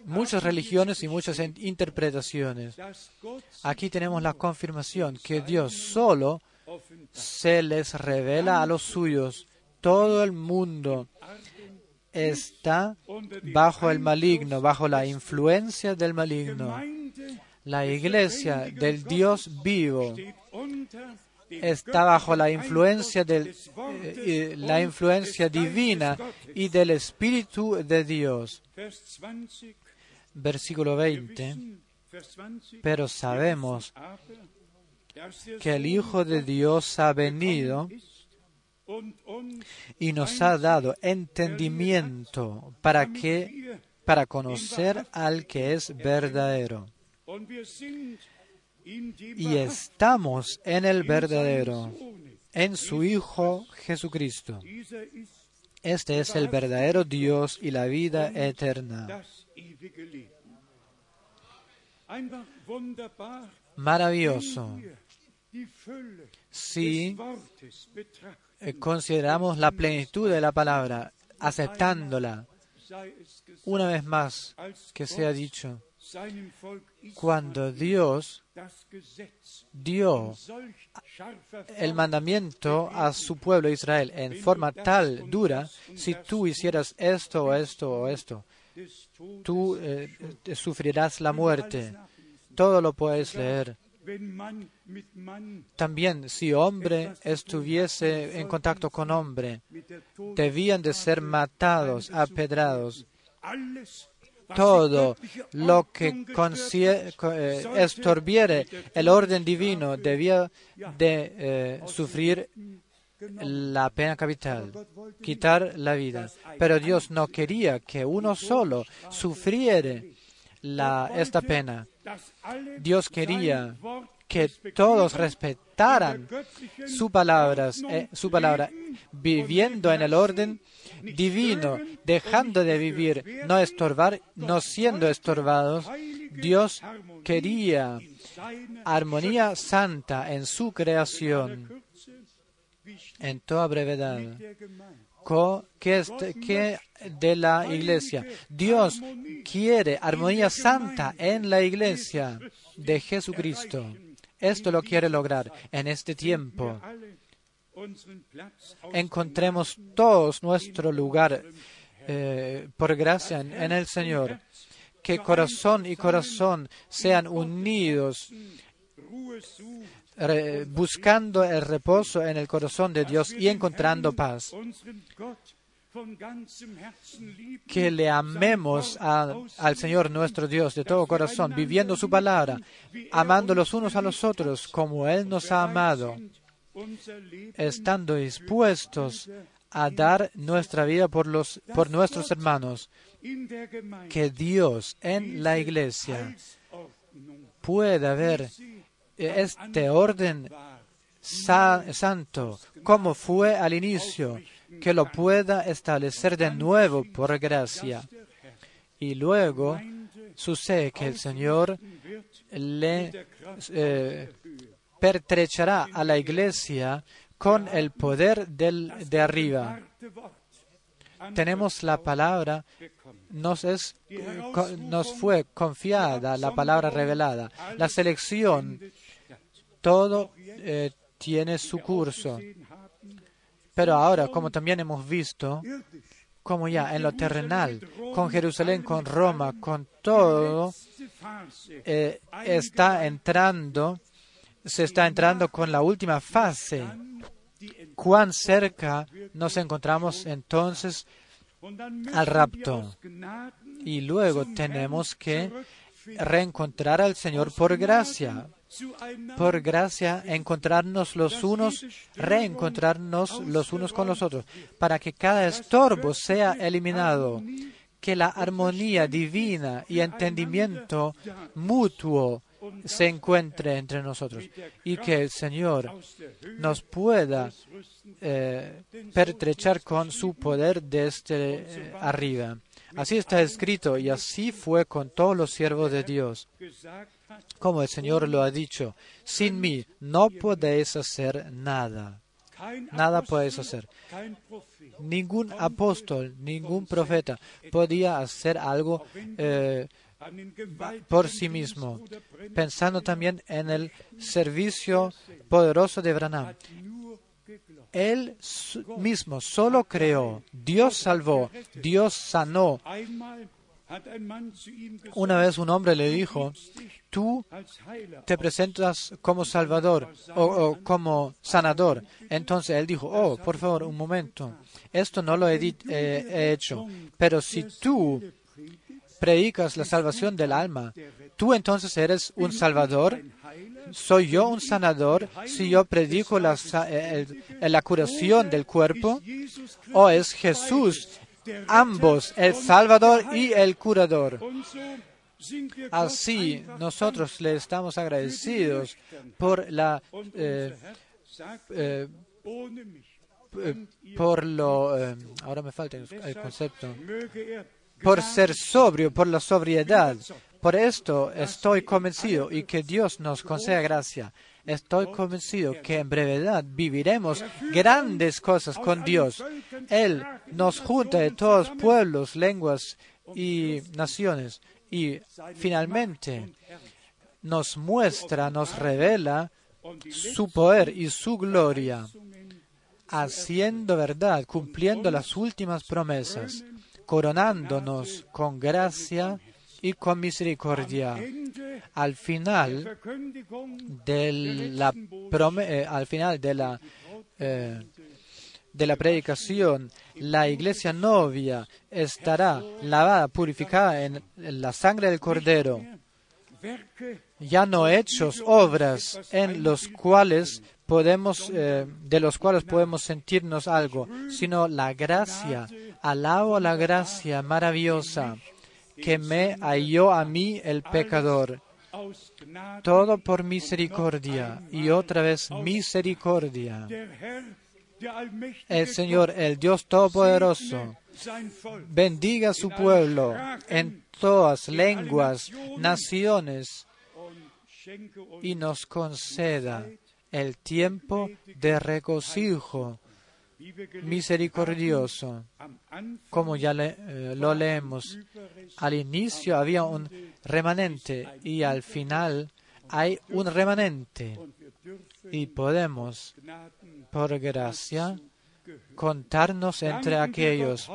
Muchas religiones y muchas interpretaciones. Aquí tenemos la confirmación que Dios solo se les revela a los suyos. Todo el mundo está bajo el maligno, bajo la influencia del maligno. La iglesia del Dios vivo está bajo la influencia, del, eh, la influencia divina y del Espíritu de Dios. Versículo 20. Pero sabemos que el Hijo de Dios ha venido y nos ha dado entendimiento para que para conocer al que es verdadero. Y estamos en el verdadero, en su Hijo Jesucristo. Este es el verdadero Dios y la vida eterna. Maravilloso. Si eh, consideramos la plenitud de la palabra, aceptándola, una vez más que sea dicho, cuando Dios dio el mandamiento a su pueblo Israel en forma tal dura, si tú hicieras esto o esto o esto, tú eh, sufrirás la muerte. Todo lo puedes leer. También si hombre estuviese en contacto con hombre, debían de ser matados, apedrados. Todo lo que eh, estorbiere el orden divino debía de eh, sufrir la pena capital, quitar la vida. Pero Dios no quería que uno solo sufriere la, esta pena. Dios quería que todos respetaran göttlichen su palabra, Ordnung eh, su palabra, viviendo en el orden divino, dejando de vivir, no estorbar, no siendo estorbados. Dios quería armonía santa en su creación, en toda brevedad. Que, de la iglesia. Dios quiere armonía santa en la iglesia de Jesucristo. Esto lo quiere lograr en este tiempo. Encontremos todos nuestro lugar eh, por gracia en, el Señor. Que corazón y corazón sean unidos, buscando el reposo en el corazón de Dios y encontrando paz. que le amemos al Señor nuestro Dios de todo corazón, viviendo su palabra, amando los unos a los otros como Él nos ha amado, estando dispuestos a dar nuestra vida por, por nuestros hermanos, que Dios en la iglesia pueda ver este orden sa- santo como fue al inicio, que lo pueda establecer de nuevo por gracia. Y luego sucede que el Señor le eh, pertrechará a la iglesia con el poder del, de arriba. Tenemos la palabra, nos, es, nos fue confiada la palabra revelada. La selección, todo eh, tiene su curso. Pero ahora, como también hemos visto, como ya en lo terrenal, con Jerusalén, con Roma, con todo, eh, está entrando, se está entrando con la última fase. Cuán cerca nos encontramos entonces al rapto. Y luego tenemos que reencontrar al Señor por gracia. Por gracia, encontrarnos los unos, reencontrarnos los unos con los otros, para que cada estorbo sea eliminado, que la armonía divina y entendimiento mutuo se encuentre entre nosotros y que el Señor nos pueda eh, pertrechar con su poder desde eh, arriba. Así está escrito y así fue con todos los siervos de Dios. Como el Señor lo ha dicho, sin mí no podéis hacer nada. Nada podéis hacer. Ningún apóstol, ningún profeta podía hacer algo eh, por sí mismo, pensando también en el servicio poderoso de Branham. Él mismo solo creó, Dios salvó, Dios sanó. Una vez un hombre le dijo, tú te presentas como salvador o, como sanador. Entonces él dijo, oh, por favor, un momento, esto no lo eh, he hecho, pero si tú predicas la salvación del alma, tú entonces eres un salvador. ¿Soy yo un sanador si yo predico la, el- la curación del cuerpo? ¿O es Jesús ambos, el Salvador y el Curador. Así nosotros le estamos agradecidos por la eh, eh, eh, por lo ahora me falta el, concepto por ser sobrio, por la sobriedad. Por esto estoy convencido y que Dios nos conceda gracia. Estoy convencido que en brevedad viviremos grandes cosas con Dios. Él nos junta de todos pueblos, lenguas y naciones. Y finalmente nos muestra, nos revela su poder y su gloria, haciendo verdad, cumpliendo las últimas promesas, coronándonos con gracia y con misericordia. Al final de la eh, al final de la eh, de la predicación, la iglesia novia estará lavada, purificada en la sangre del Cordero. Ya no hechos, obras en los cuales podemos, eh, de los cuales podemos sentirnos algo, sino la gracia. Alabo la gracia maravillosa que me halló a mí el pecador. Todo por misericordia y otra vez misericordia. El Señor, el Dios Todopoderoso, bendiga a su pueblo en todas lenguas, naciones y nos conceda el tiempo de regocijo misericordioso, como ya eh, lo leemos. Al inicio había un remanente y al final hay un remanente y podemos, por gracia, contarnos entre aquellos.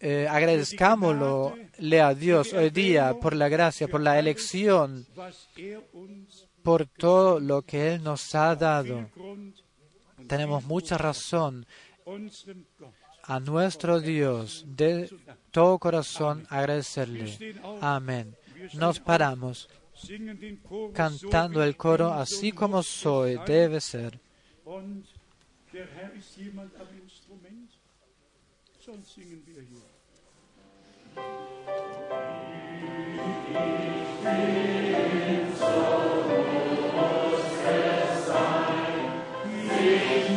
Eh, agradezcámosle a Dios hoy día por la gracia, por la elección, por todo lo que Él nos ha dado. Tenemos mucha razón a nuestro Dios de todo corazón agradecerle. Amén. Nos paramos cantando el coro así como soy, debe ser.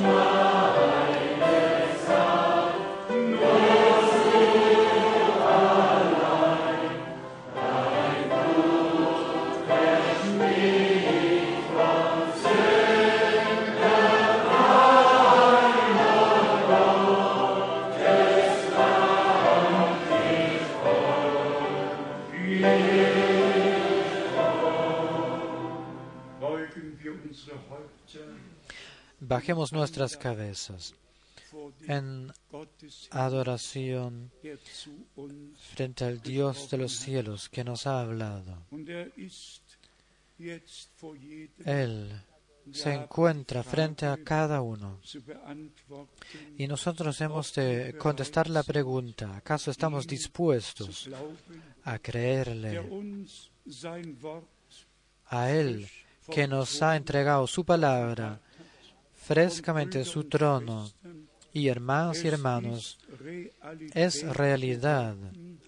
Wow. Bajemos nuestras cabezas en adoración frente al Dios de los cielos que nos ha hablado. Él se encuentra frente a cada uno y nosotros hemos de contestar la pregunta, ¿acaso estamos dispuestos a creerle a Él que nos ha entregado su palabra frescamente su trono? Y hermanos y hermanos, es realidad,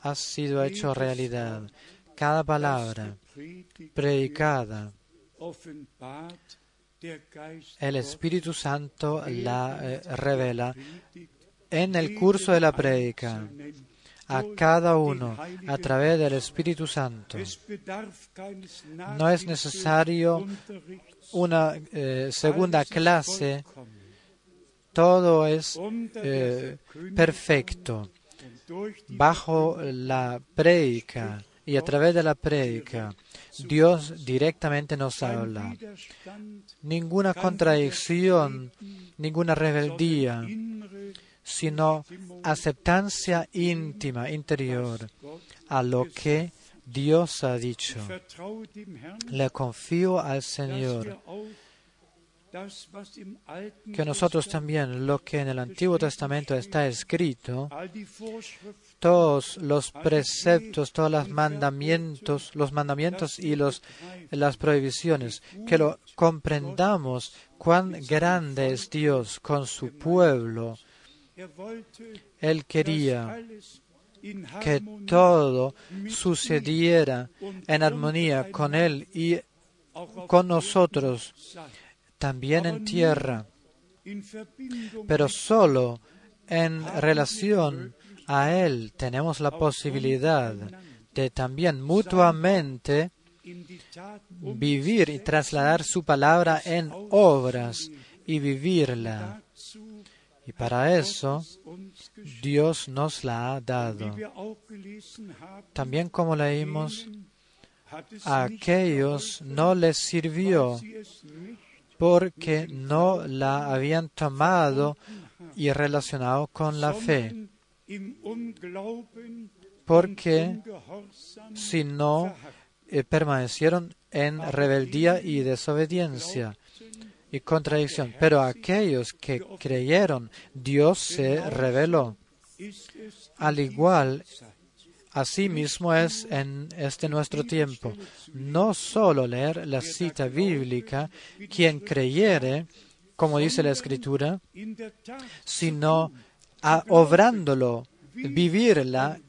ha sido hecho realidad. Cada palabra predicada, el Espíritu Santo la eh, revela en el curso de la prédica a cada uno a través del Espíritu Santo. No es necesario una eh, segunda clase, todo es eh, perfecto. Bajo la prédica y a través de la prédica, Dios directamente nos habla. Ninguna contradicción, ninguna rebeldía, sino aceptancia íntima, interior, a lo que Dios ha dicho. Le confío al Señor que nosotros también, lo que en el Antiguo Testamento está escrito, todos los preceptos, todos los mandamientos, los mandamientos y los, las prohibiciones, que lo comprendamos cuán grande es Dios con su pueblo. Él quería que todo sucediera en armonía con Él y con nosotros, también en tierra, pero solo en relación a Él tenemos la posibilidad de también mutuamente vivir y trasladar su palabra en obras y vivirla. Y para eso Dios nos la ha dado. También como leímos, a aquellos no les sirvió porque no la habían tomado y relacionado con la fe, porque si no eh, permanecieron en rebeldía y desobediencia y contradicción. Pero aquellos que creyeron, Dios se reveló. Al igual, así mismo es en este nuestro tiempo. No solo leer la cita bíblica, quien creyere, como dice la Escritura, sino a, obrándolo, vivirla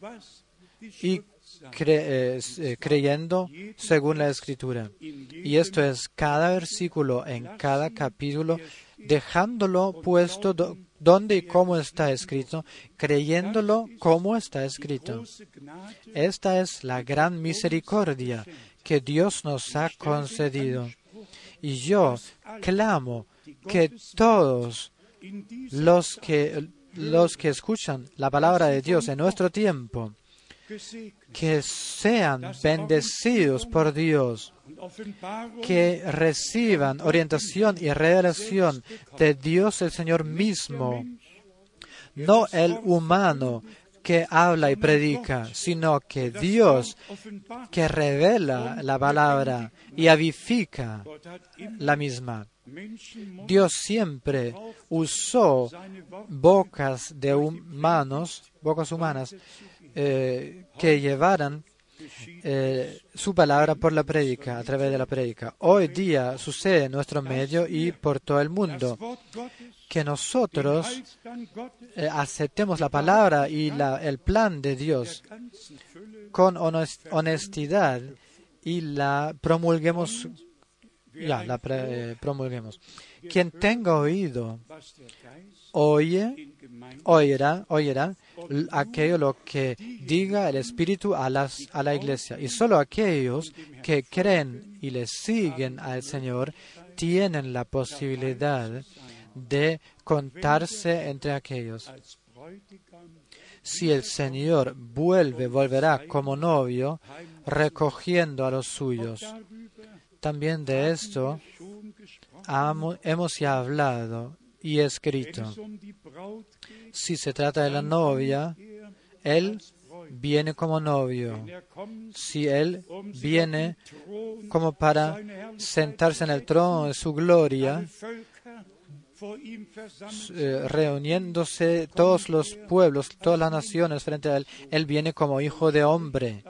y cre- eh, creyendo según la escritura. Y esto es cada versículo en cada capítulo, dejándolo puesto do- donde y cómo está escrito, creyéndolo como está escrito. Esta es la gran misericordia que Dios nos ha concedido. Y yo clamo que todos los que, los que escuchan la palabra de Dios en nuestro tiempo, que sean bendecidos por Dios, que reciban orientación y revelación de Dios el Señor mismo, no el humano que habla y predica, sino que Dios que revela la palabra y avifica la misma. Dios siempre usó bocas de humanos, bocas humanas, eh, que llevaran eh, su palabra por la prédica, a través de la prédica. Hoy día sucede en nuestro medio y por todo el mundo que nosotros eh, aceptemos la palabra y el plan de Dios con hones- honestidad y la promulguemos, ya, la promulguemos. Quien tenga oído, oye, oirá, oirá aquello lo que diga el Espíritu a, las, a la iglesia. Y solo aquellos que creen y le siguen al Señor tienen la posibilidad de contarse entre aquellos. Si el Señor vuelve, volverá como novio, recogiendo a los suyos. También de esto hemos ya hablado y escrito. Si se trata de la novia, Él viene como novio. Si Él viene como para sentarse en el trono de su gloria, eh, reuniéndose todos los pueblos, todas las naciones frente a Él, Él viene como hijo de hombre,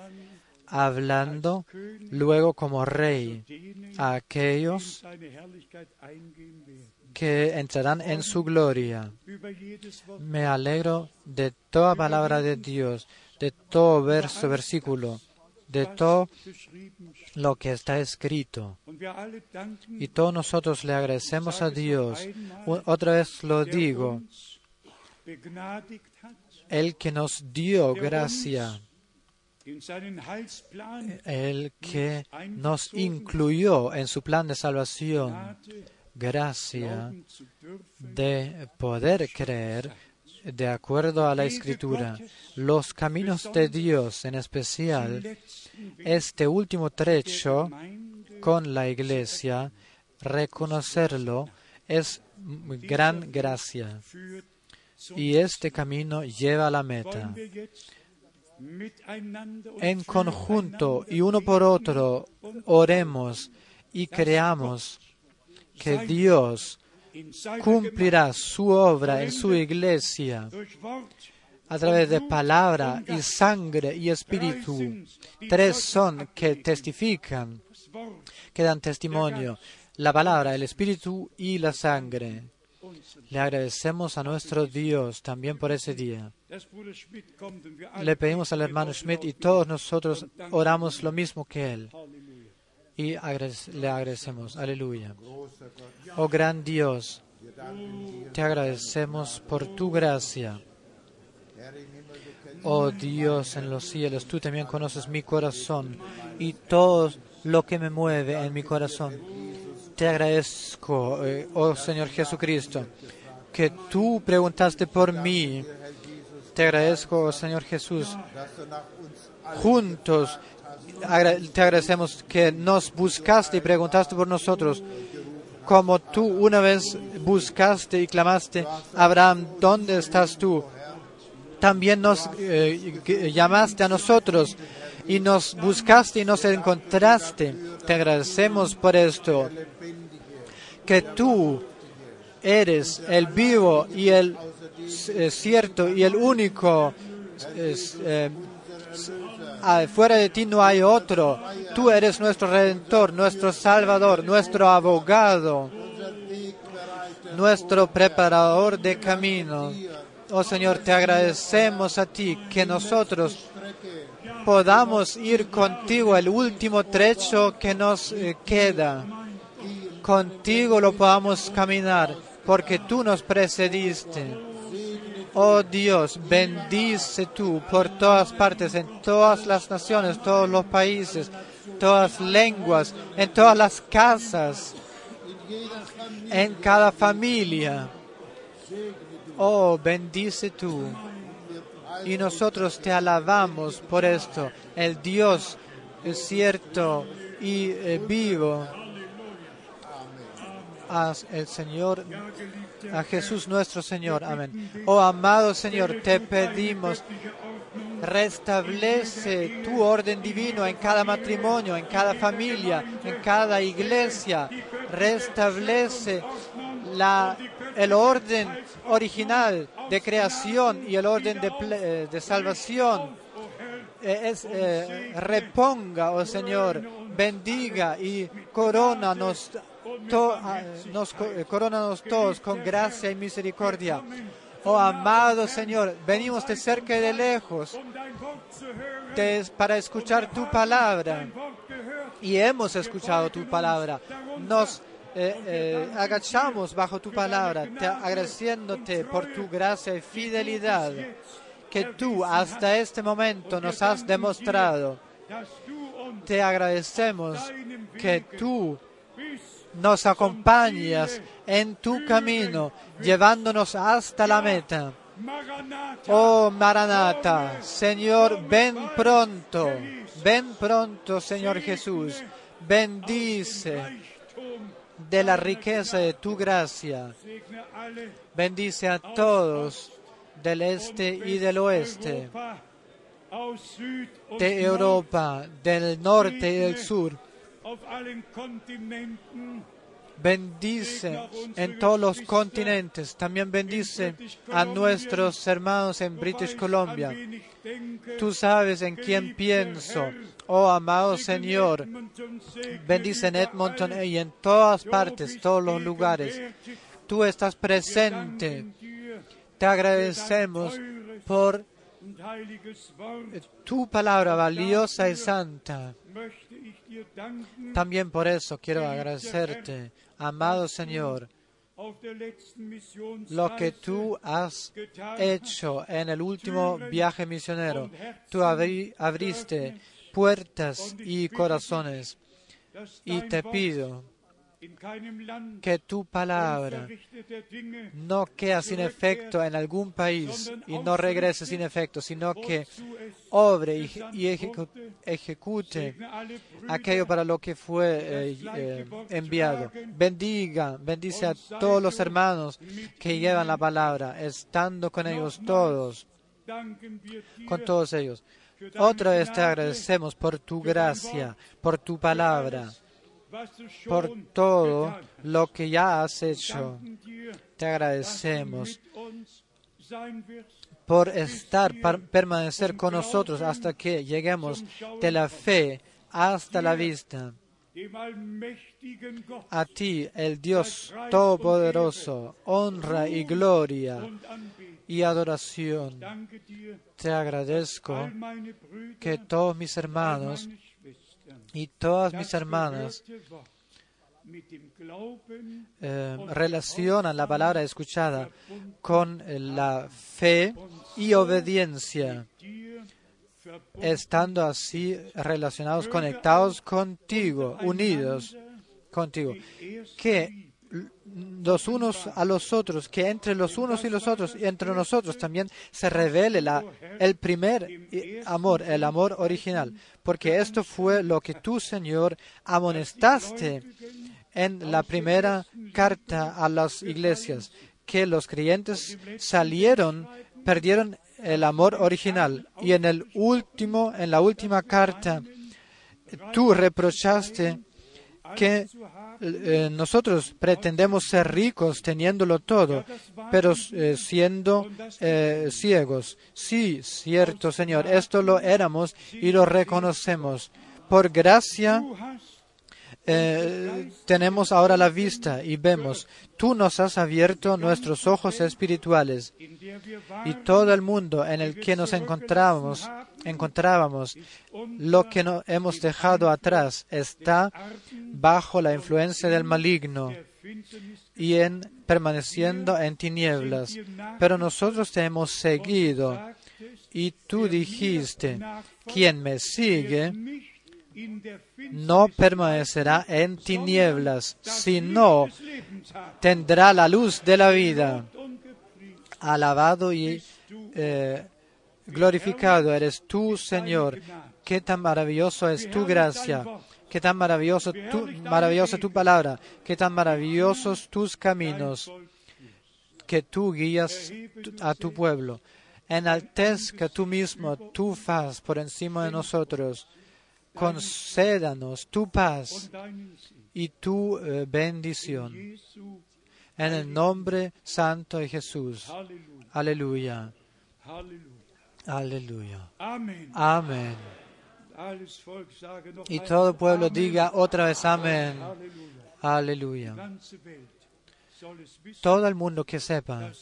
hablando luego como rey a aquellos que entrarán en su gloria. Me alegro de toda palabra de Dios, de todo verso, versículo, de todo lo que está escrito. Y todos nosotros le agradecemos a Dios. Otra vez lo digo, el que nos dio gracia, el que nos incluyó en su plan de salvación, gracia de poder creer de acuerdo a la escritura. Los caminos de Dios, en especial este último trecho con la iglesia, reconocerlo es gran gracia. Y este camino lleva a la meta. En conjunto y uno por otro, oremos y creamos que Dios cumplirá su obra en su iglesia a través de palabra y sangre y espíritu. Tres son que testifican, que dan testimonio. La palabra, el espíritu y la sangre. Le agradecemos a nuestro Dios también por ese día. Le pedimos al hermano Schmidt y todos nosotros oramos lo mismo que él. Y le agradecemos. Aleluya. Oh gran Dios, te agradecemos por tu gracia. Oh Dios en los cielos, tú también conoces mi corazón y todo lo que me mueve en mi corazón. Te agradezco, eh, oh Señor Jesucristo, que tú preguntaste por mí. Te agradezco, oh Señor Jesús, juntos te agradecemos que nos buscaste y preguntaste por nosotros, como tú una vez buscaste y clamaste, Abraham, ¿dónde estás tú? También nos eh, llamaste a nosotros y nos buscaste y nos encontraste. Te agradecemos por esto, que tú eres el vivo y el eh, cierto y el único. eh, fuera de ti no hay otro. Tú eres nuestro redentor, nuestro salvador, nuestro abogado, nuestro preparador de camino. Oh Señor, te agradecemos a ti que nosotros podamos ir contigo el último trecho que nos eh, queda. Contigo lo podamos caminar, porque tú nos precediste. Oh Dios, bendice tú por todas partes, en todas las naciones, todos los países, todas lenguas, en todas las casas, en cada familia. Oh, bendice tú. Y nosotros te alabamos por esto, el Dios cierto y eh, vivo. El Señor a Jesús nuestro Señor. Amén. Oh amado Señor, te pedimos, restablece tu orden divino en cada matrimonio, en cada familia, en cada iglesia. Restablece la, el orden original de creación y el orden de, eh, de salvación. Eh, eh, reponga, oh Señor, bendiga y corónanos, to- nos, eh, todos con gracia y misericordia. Oh amado Señor, venimos de cerca y de lejos te- para escuchar tu palabra y hemos escuchado tu palabra. Nos eh, eh, agachamos bajo tu palabra, te, agradeciéndote por tu gracia y fidelidad que tú hasta este momento nos has demostrado. Te agradecemos que tú nos acompañas en tu camino, llevándonos hasta la meta. Oh Maranata, Señor, ven pronto, ven pronto, Señor Jesús, bendice de la riqueza de tu gracia, bendice a todos del este y del oeste, de Europa, del norte y del sur. Bendice en todos los continentes, también bendice a nuestros hermanos en British Columbia. Tú sabes en quién pienso, oh amado Señor. Bendice en. Edmonton y en todas partes, todos los lugares. Tú estás presente. Te agradecemos por tu palabra valiosa y santa. También por eso quiero agradecerte, amado Señor, lo que tú has hecho en el último viaje misionero. Tú abri- abriste puertas y corazones y te pido que tu palabra no queda sin efecto en algún país y no regrese sin efecto, sino que obre y, y ejecu- ejecute aquello para lo que fue eh, eh, enviado. Bendiga, bendice a todos los hermanos que llevan la palabra, estando con ellos todos, con todos ellos. Otra vez te agradecemos por tu gracia, por tu palabra, por todo lo que ya has hecho. Te agradecemos por estar, permanecer con nosotros hasta que lleguemos de la fe hasta la vista. A ti, el Dios Todopoderoso, honra y gloria y adoración. Te agradezco que todos mis hermanos y todas das mis hermanas eh, relacionan la palabra escuchada con la fe y obediencia, estando así relacionados, conectados contigo, unidos contigo. Que los unos a los otros, que entre los unos y los otros y entre nosotros también se revele la, el primer amor, el amor original. Porque esto fue lo que tú, Señor, amonestaste en la primera carta a las iglesias, que los creyentes salieron, perdieron el amor original. Y en el último, en la última carta, tú reprochaste que eh, nosotros pretendemos ser ricos teniéndolo todo, pero eh, siendo eh, ciegos. Sí, cierto, Señor, esto lo éramos y lo reconocemos. Por gracia tenemos ahora la vista y vemos. Tú nos has abierto nuestros ojos espirituales y todo el mundo en el que nos encontrábamos, encontrábamos, lo que no hemos dejado atrás está bajo la influencia del maligno y en permaneciendo en tinieblas. Pero nosotros te hemos seguido y tú dijiste, quien me sigue no permanecerá en tinieblas, sino tendrá la luz de la vida. Alabado y eh, glorificado eres tú, Señor. Qué tan maravilloso es tu gracia. Qué tan maravilloso tu, maravillosa tu palabra. Qué tan maravillosos tus caminos que tú guías a tu pueblo. Enaltezca tú mismo tu faz por encima de nosotros. Concédanos tu paz y tu eh, bendición. En el nombre santo de Jesús. Aleluya. Aleluya. Amén. Y todo pueblo Amen. diga otra vez amén. Aleluya. Todo el mundo que sepa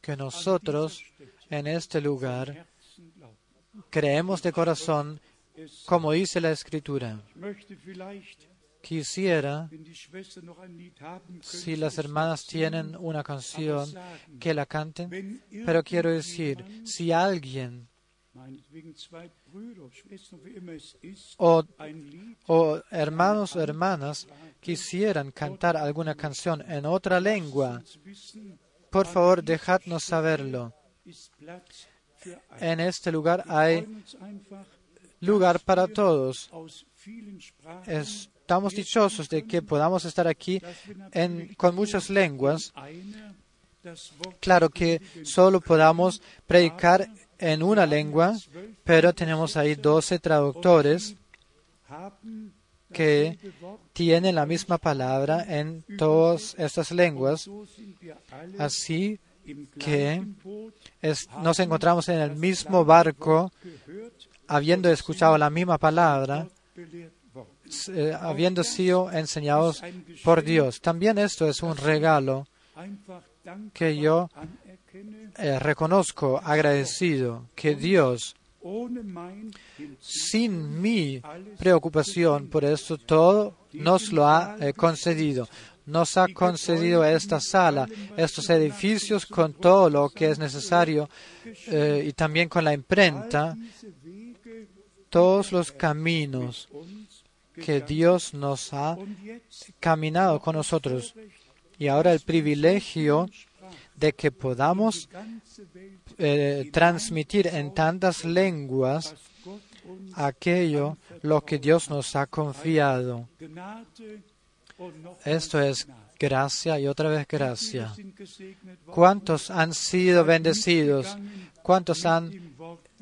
que nosotros en este lugar creemos de corazón, como dice la Escritura. Quisiera, si las hermanas tienen una canción, que la canten. Pero quiero decir, si alguien o, o hermanos o hermanas quisieran cantar alguna canción en otra lengua, por favor dejadnos saberlo. En este lugar hay lugar para todos. Estamos dichosos de que podamos estar aquí en, con muchas lenguas. Claro que solo podamos predicar en una lengua, pero tenemos ahí 12 traductores que tienen la misma palabra en todas estas lenguas. Así que nos encontramos en el mismo barco, habiendo escuchado la misma palabra, eh, habiendo sido enseñados por Dios. También esto es un regalo que yo eh, reconozco agradecido que Dios, sin mi preocupación por esto, todo nos lo ha eh, concedido. Nos ha concedido esta sala, estos edificios con todo lo que es necesario y también con la imprenta, todos los caminos que Dios nos ha caminado con nosotros. Y ahora el privilegio de que podamos eh, transmitir en tantas lenguas aquello lo que Dios nos ha confiado. Esto es gracia y otra vez gracia. ¿Cuántos han sido bendecidos? ¿Cuántos han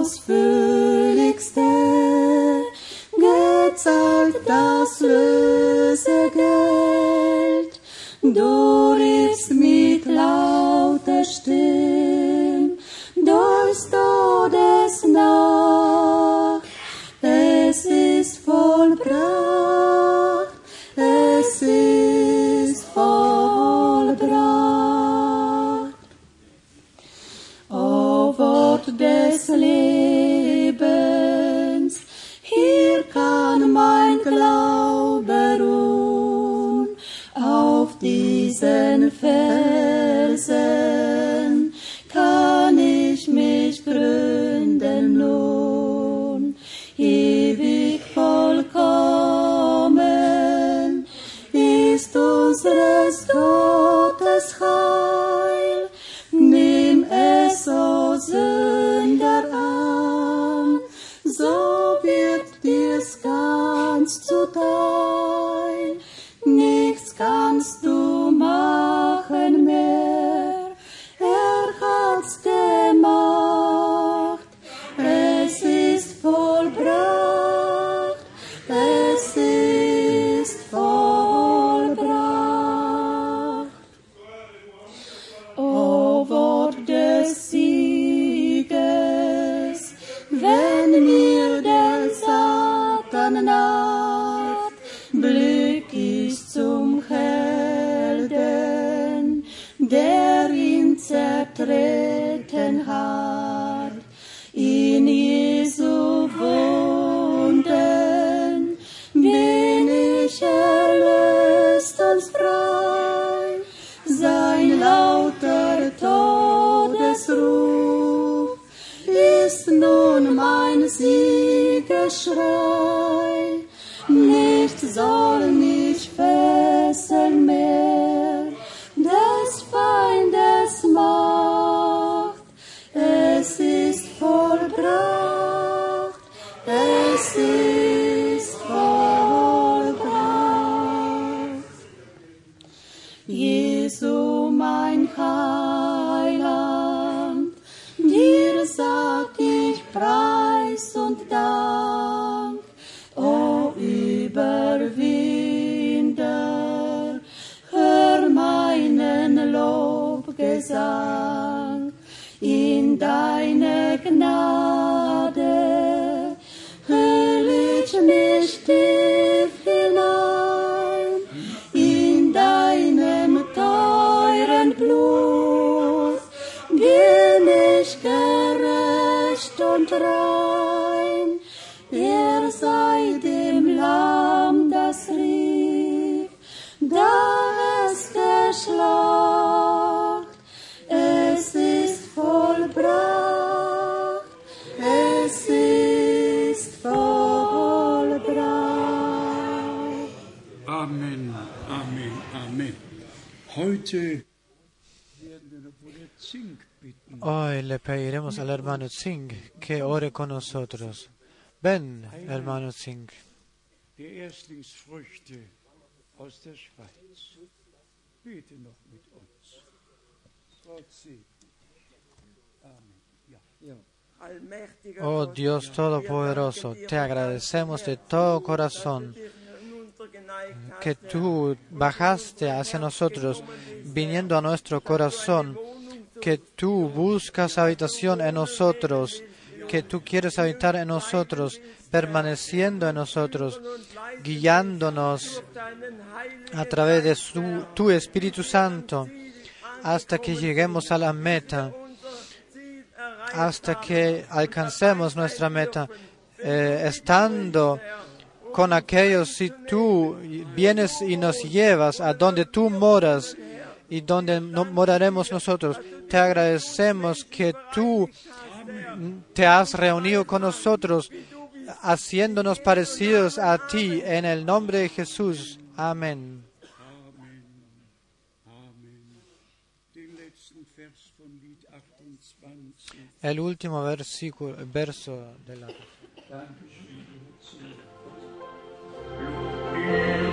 hast ausführlichste Lobgesang in deine Gnade, Hoy le pediremos al hermano Zing que ore con nosotros. Ven, hermano. Ja. Oh Dios Todopoderoso, te agradecemos de todo corazón que tú bajaste hacia nosotros, viniendo a nuestro corazón, que tú buscas habitación en nosotros, que tú quieres habitar en nosotros, permaneciendo en nosotros, guiándonos a través de tu Espíritu Santo hasta que lleguemos a la meta, hasta que alcancemos nuestra meta, eh, estando con aquellos, si tú vienes y nos llevas a donde tú moras y donde no moraremos nosotros, te agradecemos que tú te has reunido con nosotros, haciéndonos parecidos a ti, en el nombre de Jesús. Amén. Den letzten Vers von Lied 28. El último versículo, verso de la. Amen.